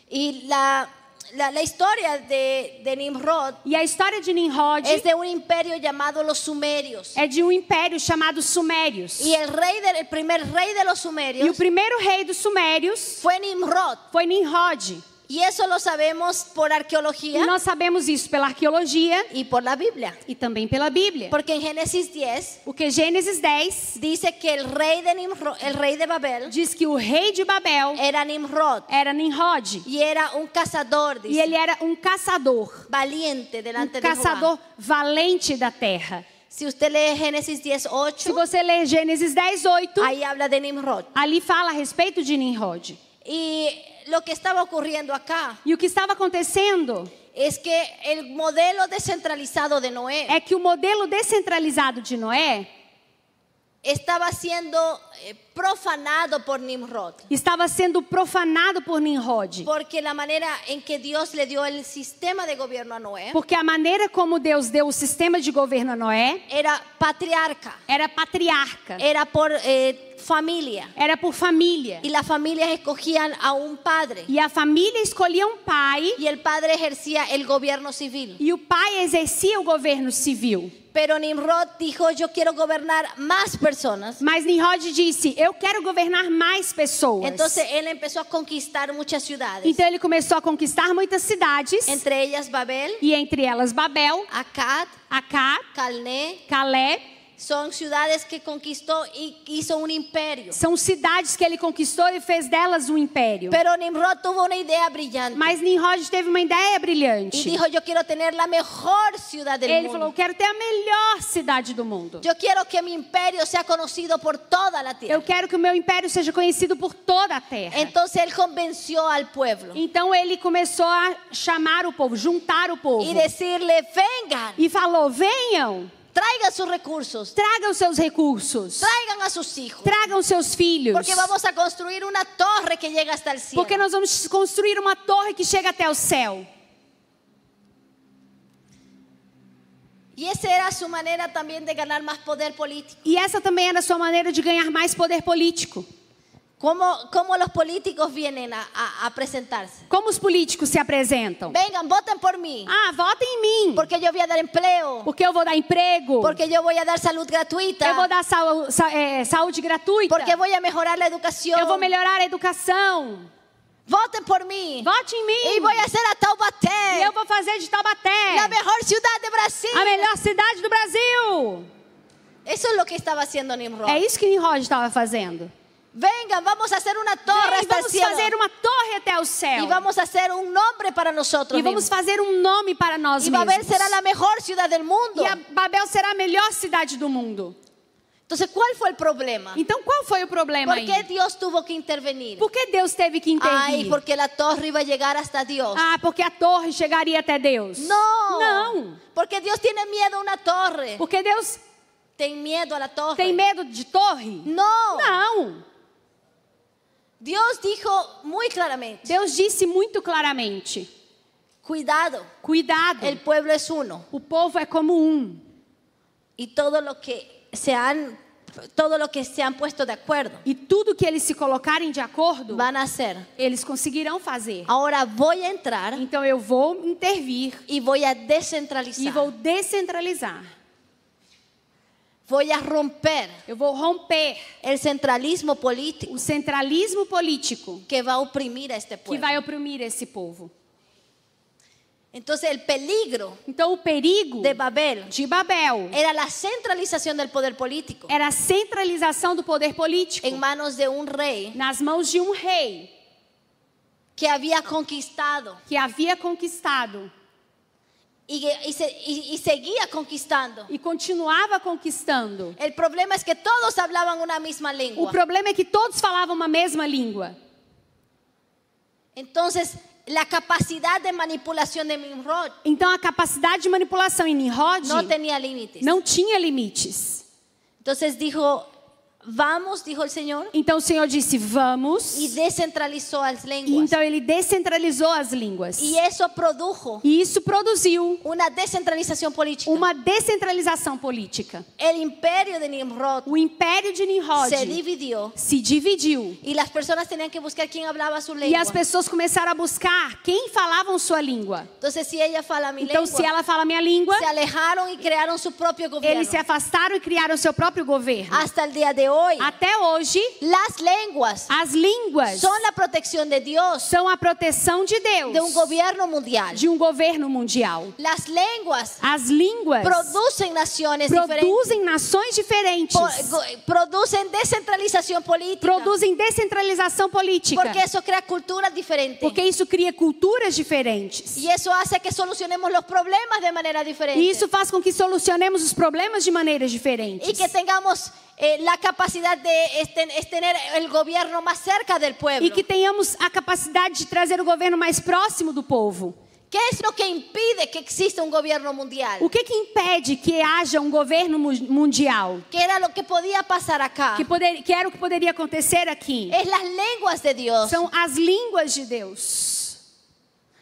Y la, la, la historia de, de Nimrod E a história de Nimrod es de un imperio llamado los Sumerios. é de um império chamado Sumérios. Y el, rey del, el primer rei de los E o primeiro rei dos Sumérios fue Nimrod. foi Nimrod. Y eso lo sabemos por E arqueología nós sabemos isso pela arqueologia y por la Biblia. e também pela Bíblia. Porque en Génesis 10 Porque Gênesis 10 dice que el rey de, Nimrod, el rey de Babel diz que o rei de Babel era Nimrod. era Nimrod. Y era un cazador, E dice, ele era um caçador. valiente Um delante de caçador valente da terra. Si usted lee Génesis 10, Se 8, você ler Gênesis 10, 8, ahí habla de Nimrod. ali fala a respeito de Nimrod. Y lo que estaba ocurriendo acá E o que estava acontecendo es que el modelo descentralizado de Noé é que o modelo descentralizado de Noé estaba siendo eh, profanado por Nimrod. estava sendo profanado por Nimrod. Porque la manera en que Dios le dio el sistema de gobierno a Noé Porque a maneira como Deus deu o sistema de governo a Noé era patriarca, era patriarca, era por eh, familia. era por família. Y las familias escogían a un padre. E a família escolhia um pai Y el padre ejercía el gobierno civil. e o pai exercia o governo civil. Pero Nimrod dijo, yo quiero gobernar más personas. Mas Nimrod disse: Eu quero governar mais pessoas. Entonces él empezó a conquistar muchas ciudades. Então ele começou a conquistar muitas cidades, Entre ellas Babel, e entre elas Babel, Akkad, Acá, Calné. Calé. Son ciudades que conquistó y hizo un imperio. São cidades que ele conquistou e fez delas um império. Pero Nimrod tuvo una idea brillante. Mas Nimrod teve uma ideia brilhante. dijo, yo quiero tener la mejor ciudad del Ele mundo. falou: Eu quero ter a melhor cidade do mundo. Yo quiero que mi imperio sea conocido por toda la tierra. Eu quero que o meu império seja conhecido por toda a terra. Entonces él convenció al pueblo Então ele começou a chamar o povo, juntar o povo. decirle, vengan, E falou: Venham, traigan sus recursos, tragam seus recursos, traigan a sus hijos, tragam seus filhos. porque vamos a construir una torre que llega hasta el cielo. Porque nós vamos construir uma torre que chega até o céu. Y esa era su manera también de ganar más poder político. E essa também era a sua maneira de ganhar mais poder político. ¿Cómo, cómo los políticos vienen a, a- a presentarse? Como os políticos se apresentam? Vengan, voten por mí, Ah, votem em mim. porque voy a dar empleo, Porque eu vou dar emprego. porque voy a dar salud gratuita, eu vou dar sau- sa- é, saúde gratuita. porque voy a mejorar la educación. eu vou melhorar a educação. Voten por mí. Vote em mim. Y voy a hacer a E Taubaté eu vou fazer de Taubaté la mejor ciudad de Brasil. a melhor cidade do Brasil. Eso es lo que estaba haciendo Nimrod. É isso que Nimrod estava fazendo. Vengan, vamos a hacer una torre Vem, hasta vamos cielo. fazer uma torre até o céu. Y vamos a hacer un nombre para nosotros E vamos fazer um nome para nós Babel mesmos. será la mejor ciudad del mundo. E a Babel será a melhor cidade do mundo. Entonces, ¿cuál fue el problema? Então qual foi o problema ¿Por aí? qué Dios tuvo que intervenir? Por que Deus teve que intervir? porque la torre iba a llegar hasta Dios. Ah, porque a torre chegaria até Deus. No. Não. Porque Dios tiene miedo a una torre. Porque Deus Ten miedo a la torre. tem medo de torre? No. Não. Dijo muy claramente, Deus disse muito claramente: cuidado, cuidado, el pueblo es uno. o povo é como um. Y todo lo que se han, todo lo que se han puesto de acuerdo, E tudo que eles se colocarem de acordo, van a hacer. eles conseguirão fazer. Ahora voy a entrar Então eu vou intervir y voy a e descentralizar. vou descentralizar. Voy a romper Eu vou romper el centralismo político o centralismo político que va a oprimir a este que pueblo. vai oprimir esse povo. Entonces el peligro Então o perigo de Babel de Babel era la centralización del poder político era a centralização do poder político en manos de un rey nas mãos de um rei que había conquistado que havia conquistado y, que- y se- y- y seguía conquistando. e continuava conquistando. El problema es que todos hablaban una misma O lengua. problema é que todos falavam uma mesma língua. Entonces, la capacidad de manipulación de Nimrod Então a capacidade de manipulação em Nimrod no tenía límites. não tinha limites. Entonces dijo, vamos, dijo el Señor, Então o Senhor disse: "Vamos". y descentralizó las E lenguas. então ele descentralizou as línguas. Y eso produjo E isso produziu una descentralización política. uma descentralização política. El imperio de Nimrod O império de Nimrod se dividió se dividiu. y las personas tenían que buscar quién hablaba su E lengua. as pessoas começaram a buscar quem falavam sua língua. Entonces, si ella fala mi Então, lengua, se ela fala minha língua, se alejaron y crearon su propio gobierno. eles se afastaram e criaram seu próprio governo. Hasta el día de hoy, Até hoje, las lenguas as línguas son la protección de Dios são a proteção de Deus, de un gobierno mundial. de um governo mundial. Las lenguas As línguas producen naciones diferentes, produzem nações diferentes, producen descentralización política, produzem descentralização política, porque eso crea culturas diferentes. porque isso cria culturas diferentes. Y eso hace que solucionemos los problemas de manera diferente. E isso faz com que solucionemos os problemas de maneiras diferentes. y que tengamos eh, la capacidad de este- es tener el gobierno más cerca del pueblo. E que tenhamos a capacidade de trazer o governo mais próximo do povo. ¿Qué es lo que impide que exista un gobierno mundial? O que, que impede que haja um governo mu- mundial? ¿Qué era lo que podía pasar acá? Que, poder, que era o que poderia acontecer aqui? Es las lenguas de Dios. São as línguas de Deus. Las lenguas es la protección de Dios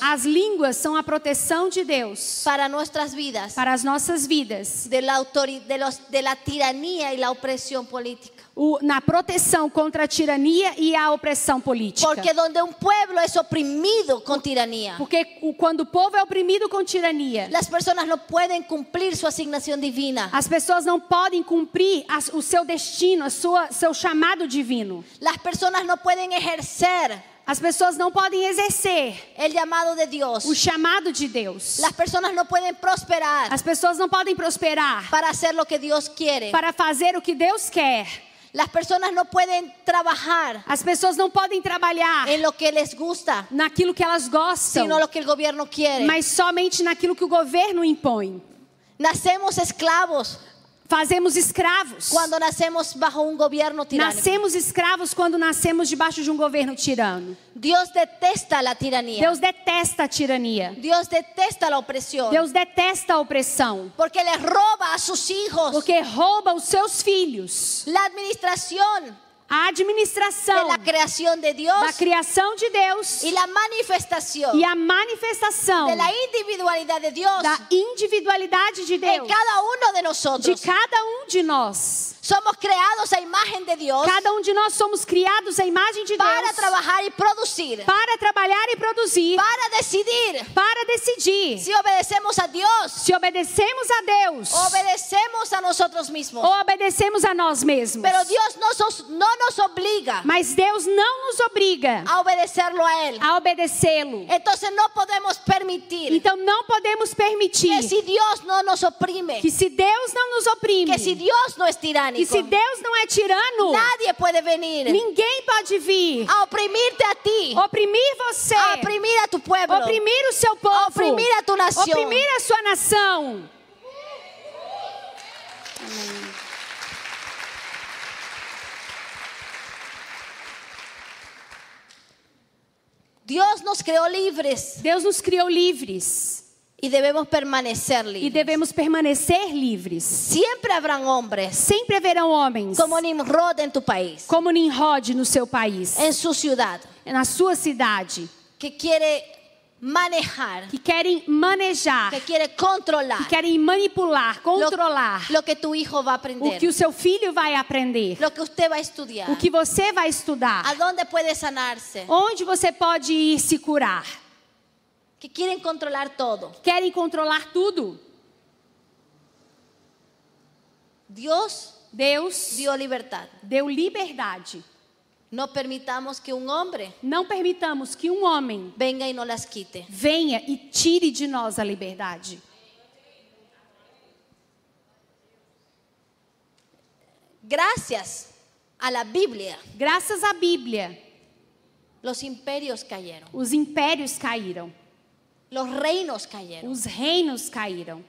As línguas são a proteção de Deus para nuestras vidas para as nossas vidas. de la, de los, de la tiranía y la opresión política. O- na proteção contra a tirania e a opressão política. Porque donde un pueblo es oprimido con tiranía, Porque o- quando o povo é oprimido com tirania, las personas no pueden cumplir su asignación divina. as pessoas não podem cumprir as- o seu destino, a sua, seu chamado divino. Las personas no pueden ejercer As pessoas não podem exercer el llamado de Dios. o chamado de Deus. Las personas no pueden prosperar As pessoas não podem prosperar para hacer lo que Dios quiere. para fazer o que Deus quer. Las personas no pueden trabajar As pessoas não podem trabalhar en lo que les gusta, naquilo que elas gostam, sino lo que el gobierno quiere. mas somente naquilo que o governo impõe. Nacemos esclavos Fazemos escravos. cuando nacemos bajo un gobierno tiránico. Nascemos escravos quando nascemos debaixo de um governo tirano. Dios detesta la tiranía. Deus detesta a tirania. Dios detesta la opresión. Deus detesta a opressão. porque les roba a sus hijos Porque rouba os seus filhos. la administración A de administração la creación de Dios da criação de Deus y la manifestación e a manifestação de la individualidad de Dios da individualidade de Deus. cada uno de De nosotros. cada um de nós. Somos creados a imagen de Dios Cada um de nós somos criados à imagem de para Deus. trabajar y producir, Para trabalhar e produzir. para decidir Para decidir. si obedecemos a Dios Se obedecemos a Deus. obedecemos a nosotros mismos. Ou obedecemos a nós mesmos. Pero Dios no, sos- no nos obliga Mas Deus não nos obriga a obedecerlo a Él. a obedecê-lo. Entonces no podemos permitir Então não podemos permitir que si Dios no nos oprime, que se Deus não nos oprime, que si Dios no es tiránico, se Deus não é tirano, nadie puede venir. ninguém pode vir. A oprimirte a ti, oprimir você, a oprimir a tu pueblo. oprimir o seu povo, oprimir a tu nación. oprimir a sua nação. Dios nos creó libres. Deus nos criou livres y debemos permanecer e libres. devemos permanecer livres. Siempre habrán hombres Sempre haverão homens como Nimrod en tu país, como Nimrod no seu país, en su ciudad, na sua cidade, que quiere manejar, que querem manejar, que quiere controlar que querem manipular, lo, controlar lo que tu hijo va a o aprender, que o seu filho vai aprender, lo que usted va a estudiar, o que você vai estudar, a dónde puede sanarse, onde você pode ir se curar. Que quieren controlar todo. Querem controlar tudo. Dios Deus dio libertad. deu liberdade. No permitamos que un hombre Não permitamos que um homem venga y no las quite. venha e tire de nós a liberdade. Gracias a la Biblia, Graças à Bíblia, los imperios cayeron, os impérios caíram, reinos cayeron. os reinos caíram.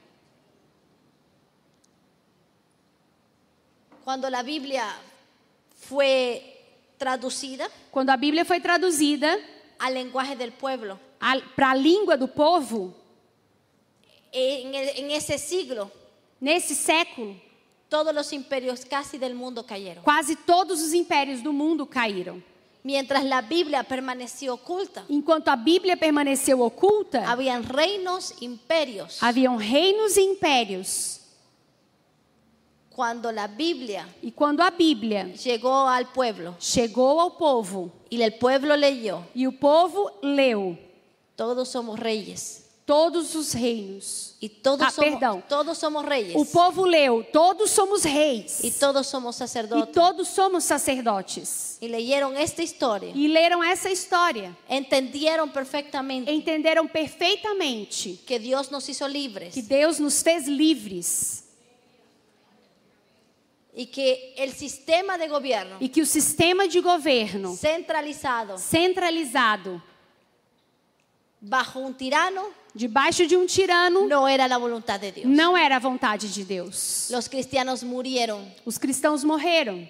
Cuando la Biblia fue traducida Quando a Bíblia foi traduzida al lenguaje del pueblo, para a língua do povo, en, el- en ese siglo, nesse século, todos los imperios casi del mundo cayeron. quase todos os impérios do mundo caíram. Mientras la Biblia permaneció oculta, Enquanto a Bíblia permaneceu oculta, habían reinos, imperios. haviam reinos e impérios. Cuando la Biblia E quando a Bíblia llegó al pueblo chegou ao povo y el pueblo leyó, e o povo leu todos somos reyes todos os reinos. y todos, Ah, somos, perdão. todos somos reyes O povo leu, todos somos reis. y todos somos E sacerdotes. todos somos sacerdotes. Y leyeron esta historia, E leram essa história. entendieron perfectamente Entenderam perfeitamente que Dios nos hizo libres que Deus nos fez livres y que el sistema de gobierno e que o sistema de governo centralizado centralizado bajo un tirano debaixo de um tirano no era la voluntad de Dios. não era a vontade de Deus. Los cristianos murieron Os cristãos morreram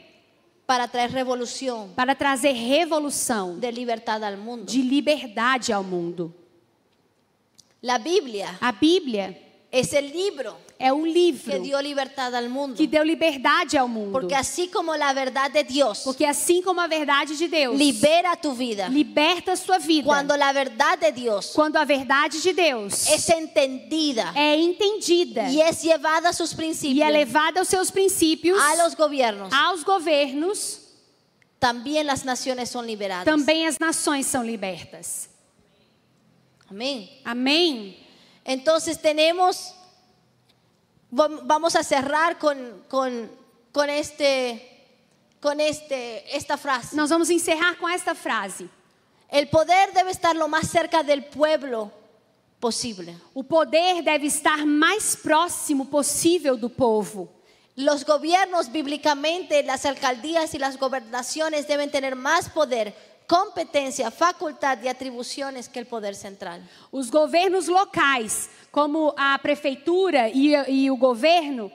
para traer revolución para trazer revolução de libertad al mundo. de liberdade ao mundo. La Biblia A Bíblia es el libro é o livro que dio libertad al mundo. que deu liberdade ao mundo. Porque así como la verdad de Dios Porque assim como a verdade de Deus libera tu vida, liberta a sua vida, cuando la verdad de Dios quando a verdade de Deus es entendida é entendida y es llevada a sus e principios é levada aos seus princípios, a los gobiernos, aos governos, también las naciones son liberadas. também as nações são libertas. Amém? Entonces tenemos, vam- vamos a cerrar con, con, con este, con este, esta frase. Nós vamos encerrar com esta frase. El poder debe estar lo más cerca del pueblo posible. O poder deve estar mais próximo possível do povo. Los gobiernos bíblicamente, las alcaldías y las gobernaciones deben tener más poder, competencia, facultad y atribuciones que el poder central. Os governos locais, como a prefeitura e, e o governo,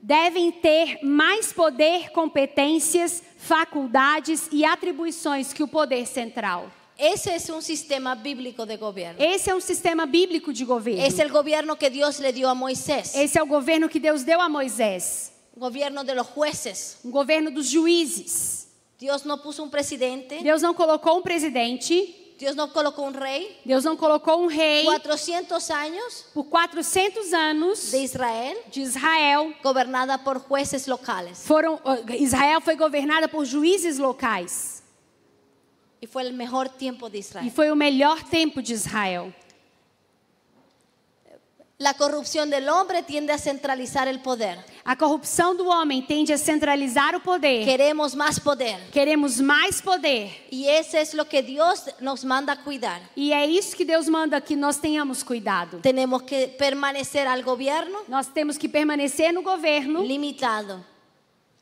devem ter mais poder, competências, faculdades e atribuições que o poder central. Ese es un sistema bíblico de gobierno. Esse é um sistema bíblico de governo. Es el gobierno que Dios le dio a Moisés, Esse é o governo que Deus deu a Moisés, gobierno de los jueces. um governo dos juízes. Dios no puso un presidente, Deus não colocou um presidente, Dios no colocó un rey. Deus não colocou um rei 400 años por 400 anos de Israel de Israel. gobernada por jueces locales. Foram, Israel foi governada por juízes locais. Y fue el mejor tiempo de E Israel. foi o melhor tempo de Israel. La corrupción del hombre tiende a centralizar el poder. A corrupção do homem tende a centralizar o poder. Queremos más poder. Queremos mais poder. Y eso es lo que Dios nos manda cuidar. E é isso que Deus manda que nós tenhamos cuidado. Tenemos que permanecer al gobierno Nós temos que permanecer no governo. limitado.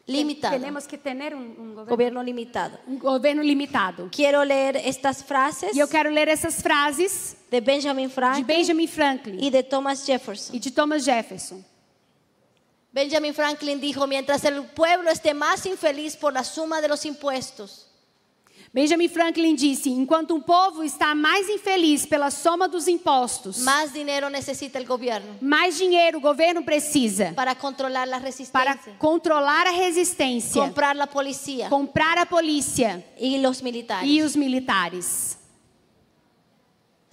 Limitado. Temos que ter um, um governo, Gobierno limitado. um governo limitado. Quiero leer estas frases eu quero ler essas frases de Benjamin de Franklin Benjamin Franklin y de Thomas Jefferson. e de Thomas Jefferson. Benjamin Franklin dijo, mientras el pueblo esté más infeliz por la suma de los impuestos, Benjamin Franklin disse: enquanto um povo está mais infeliz pela soma dos impostos, más dinero necesita el gobierno mais dinheiro o governo precisa para controlar la para resistencia, controlar a resistência, comprar la policía comprar a polícia y los militares. e os militares.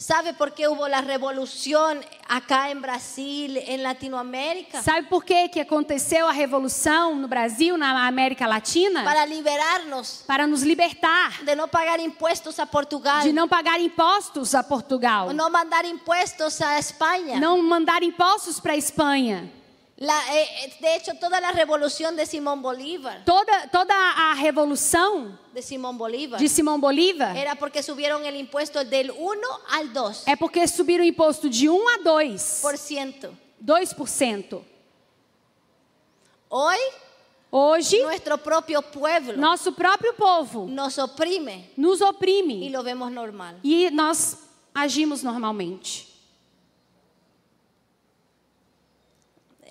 ¿Sabe por qué hubo la revolución acá en Brasil, en Latinoamérica? Sabe por que, que aconteceu a revolução no Brasil, na América Latina? Para liberarnos Para nos libertar de no pagar impuestos a Portugal, de não pagar impostos a Portugal, no mandar impuestos a España. não mandar impostos para a Espanha. La- eh, de hecho, toda la revolución de Simón Bolívar, Toda, toda a revolução de Simón Bolívar, de Simão Bolívar era porque subieron el impuesto del 1 al 2%. é porque subiram o imposto de 1 a 2, por ciento. 2%. Hoy Hoje, nuestro propio pueblo nosso próprio povo nos oprime nos y oprime lo vemos normal. e nós agimos normalmente.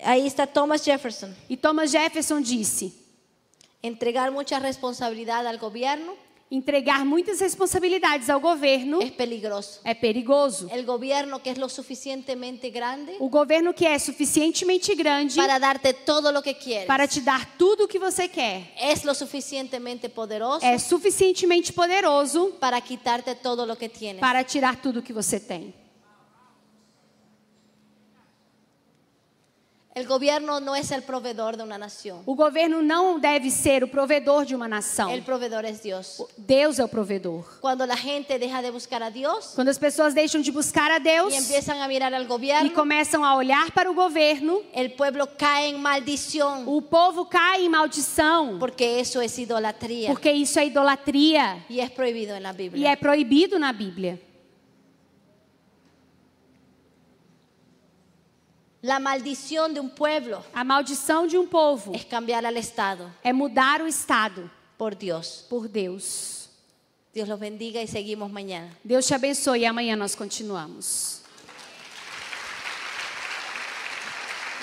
Ahí está Thomas Jefferson. E Thomas Jefferson disse: Entregar mucha responsabilidad al gobierno entregar muitas responsabilidades ao governo es peligroso. é perigoso. El gobierno que es lo suficientemente grande O governo que é suficientemente grande para darte todo lo que quieres para te dar tudo o que você quer es lo suficientemente poderoso é suficientemente poderoso para quitarte todo lo que tienes. para tirar tudo o que você tem. El gobierno no es el proveedor de una nación. O governo não deve ser o provedor de uma nação. El proveedor es Dios. Deus é o provedor. Cuando la gente deja de buscar a Dios Quando as pessoas deixam de buscar a Deus y empiezan a mirar al e gobierno, começam a olhar para o governo, el pueblo cae en maldición o povo cai em maldição, porque eso es idolatría porque isso é idolatria y es prohibido en la e é proibido na Bíblia. La maldición de un pueblo A maldição de um povo es cambiar al Estado é mudar o estado por Dios. por Deus. Dios los bendiga y seguimos mañana. Deus te abençoe e amanhã nós continuamos.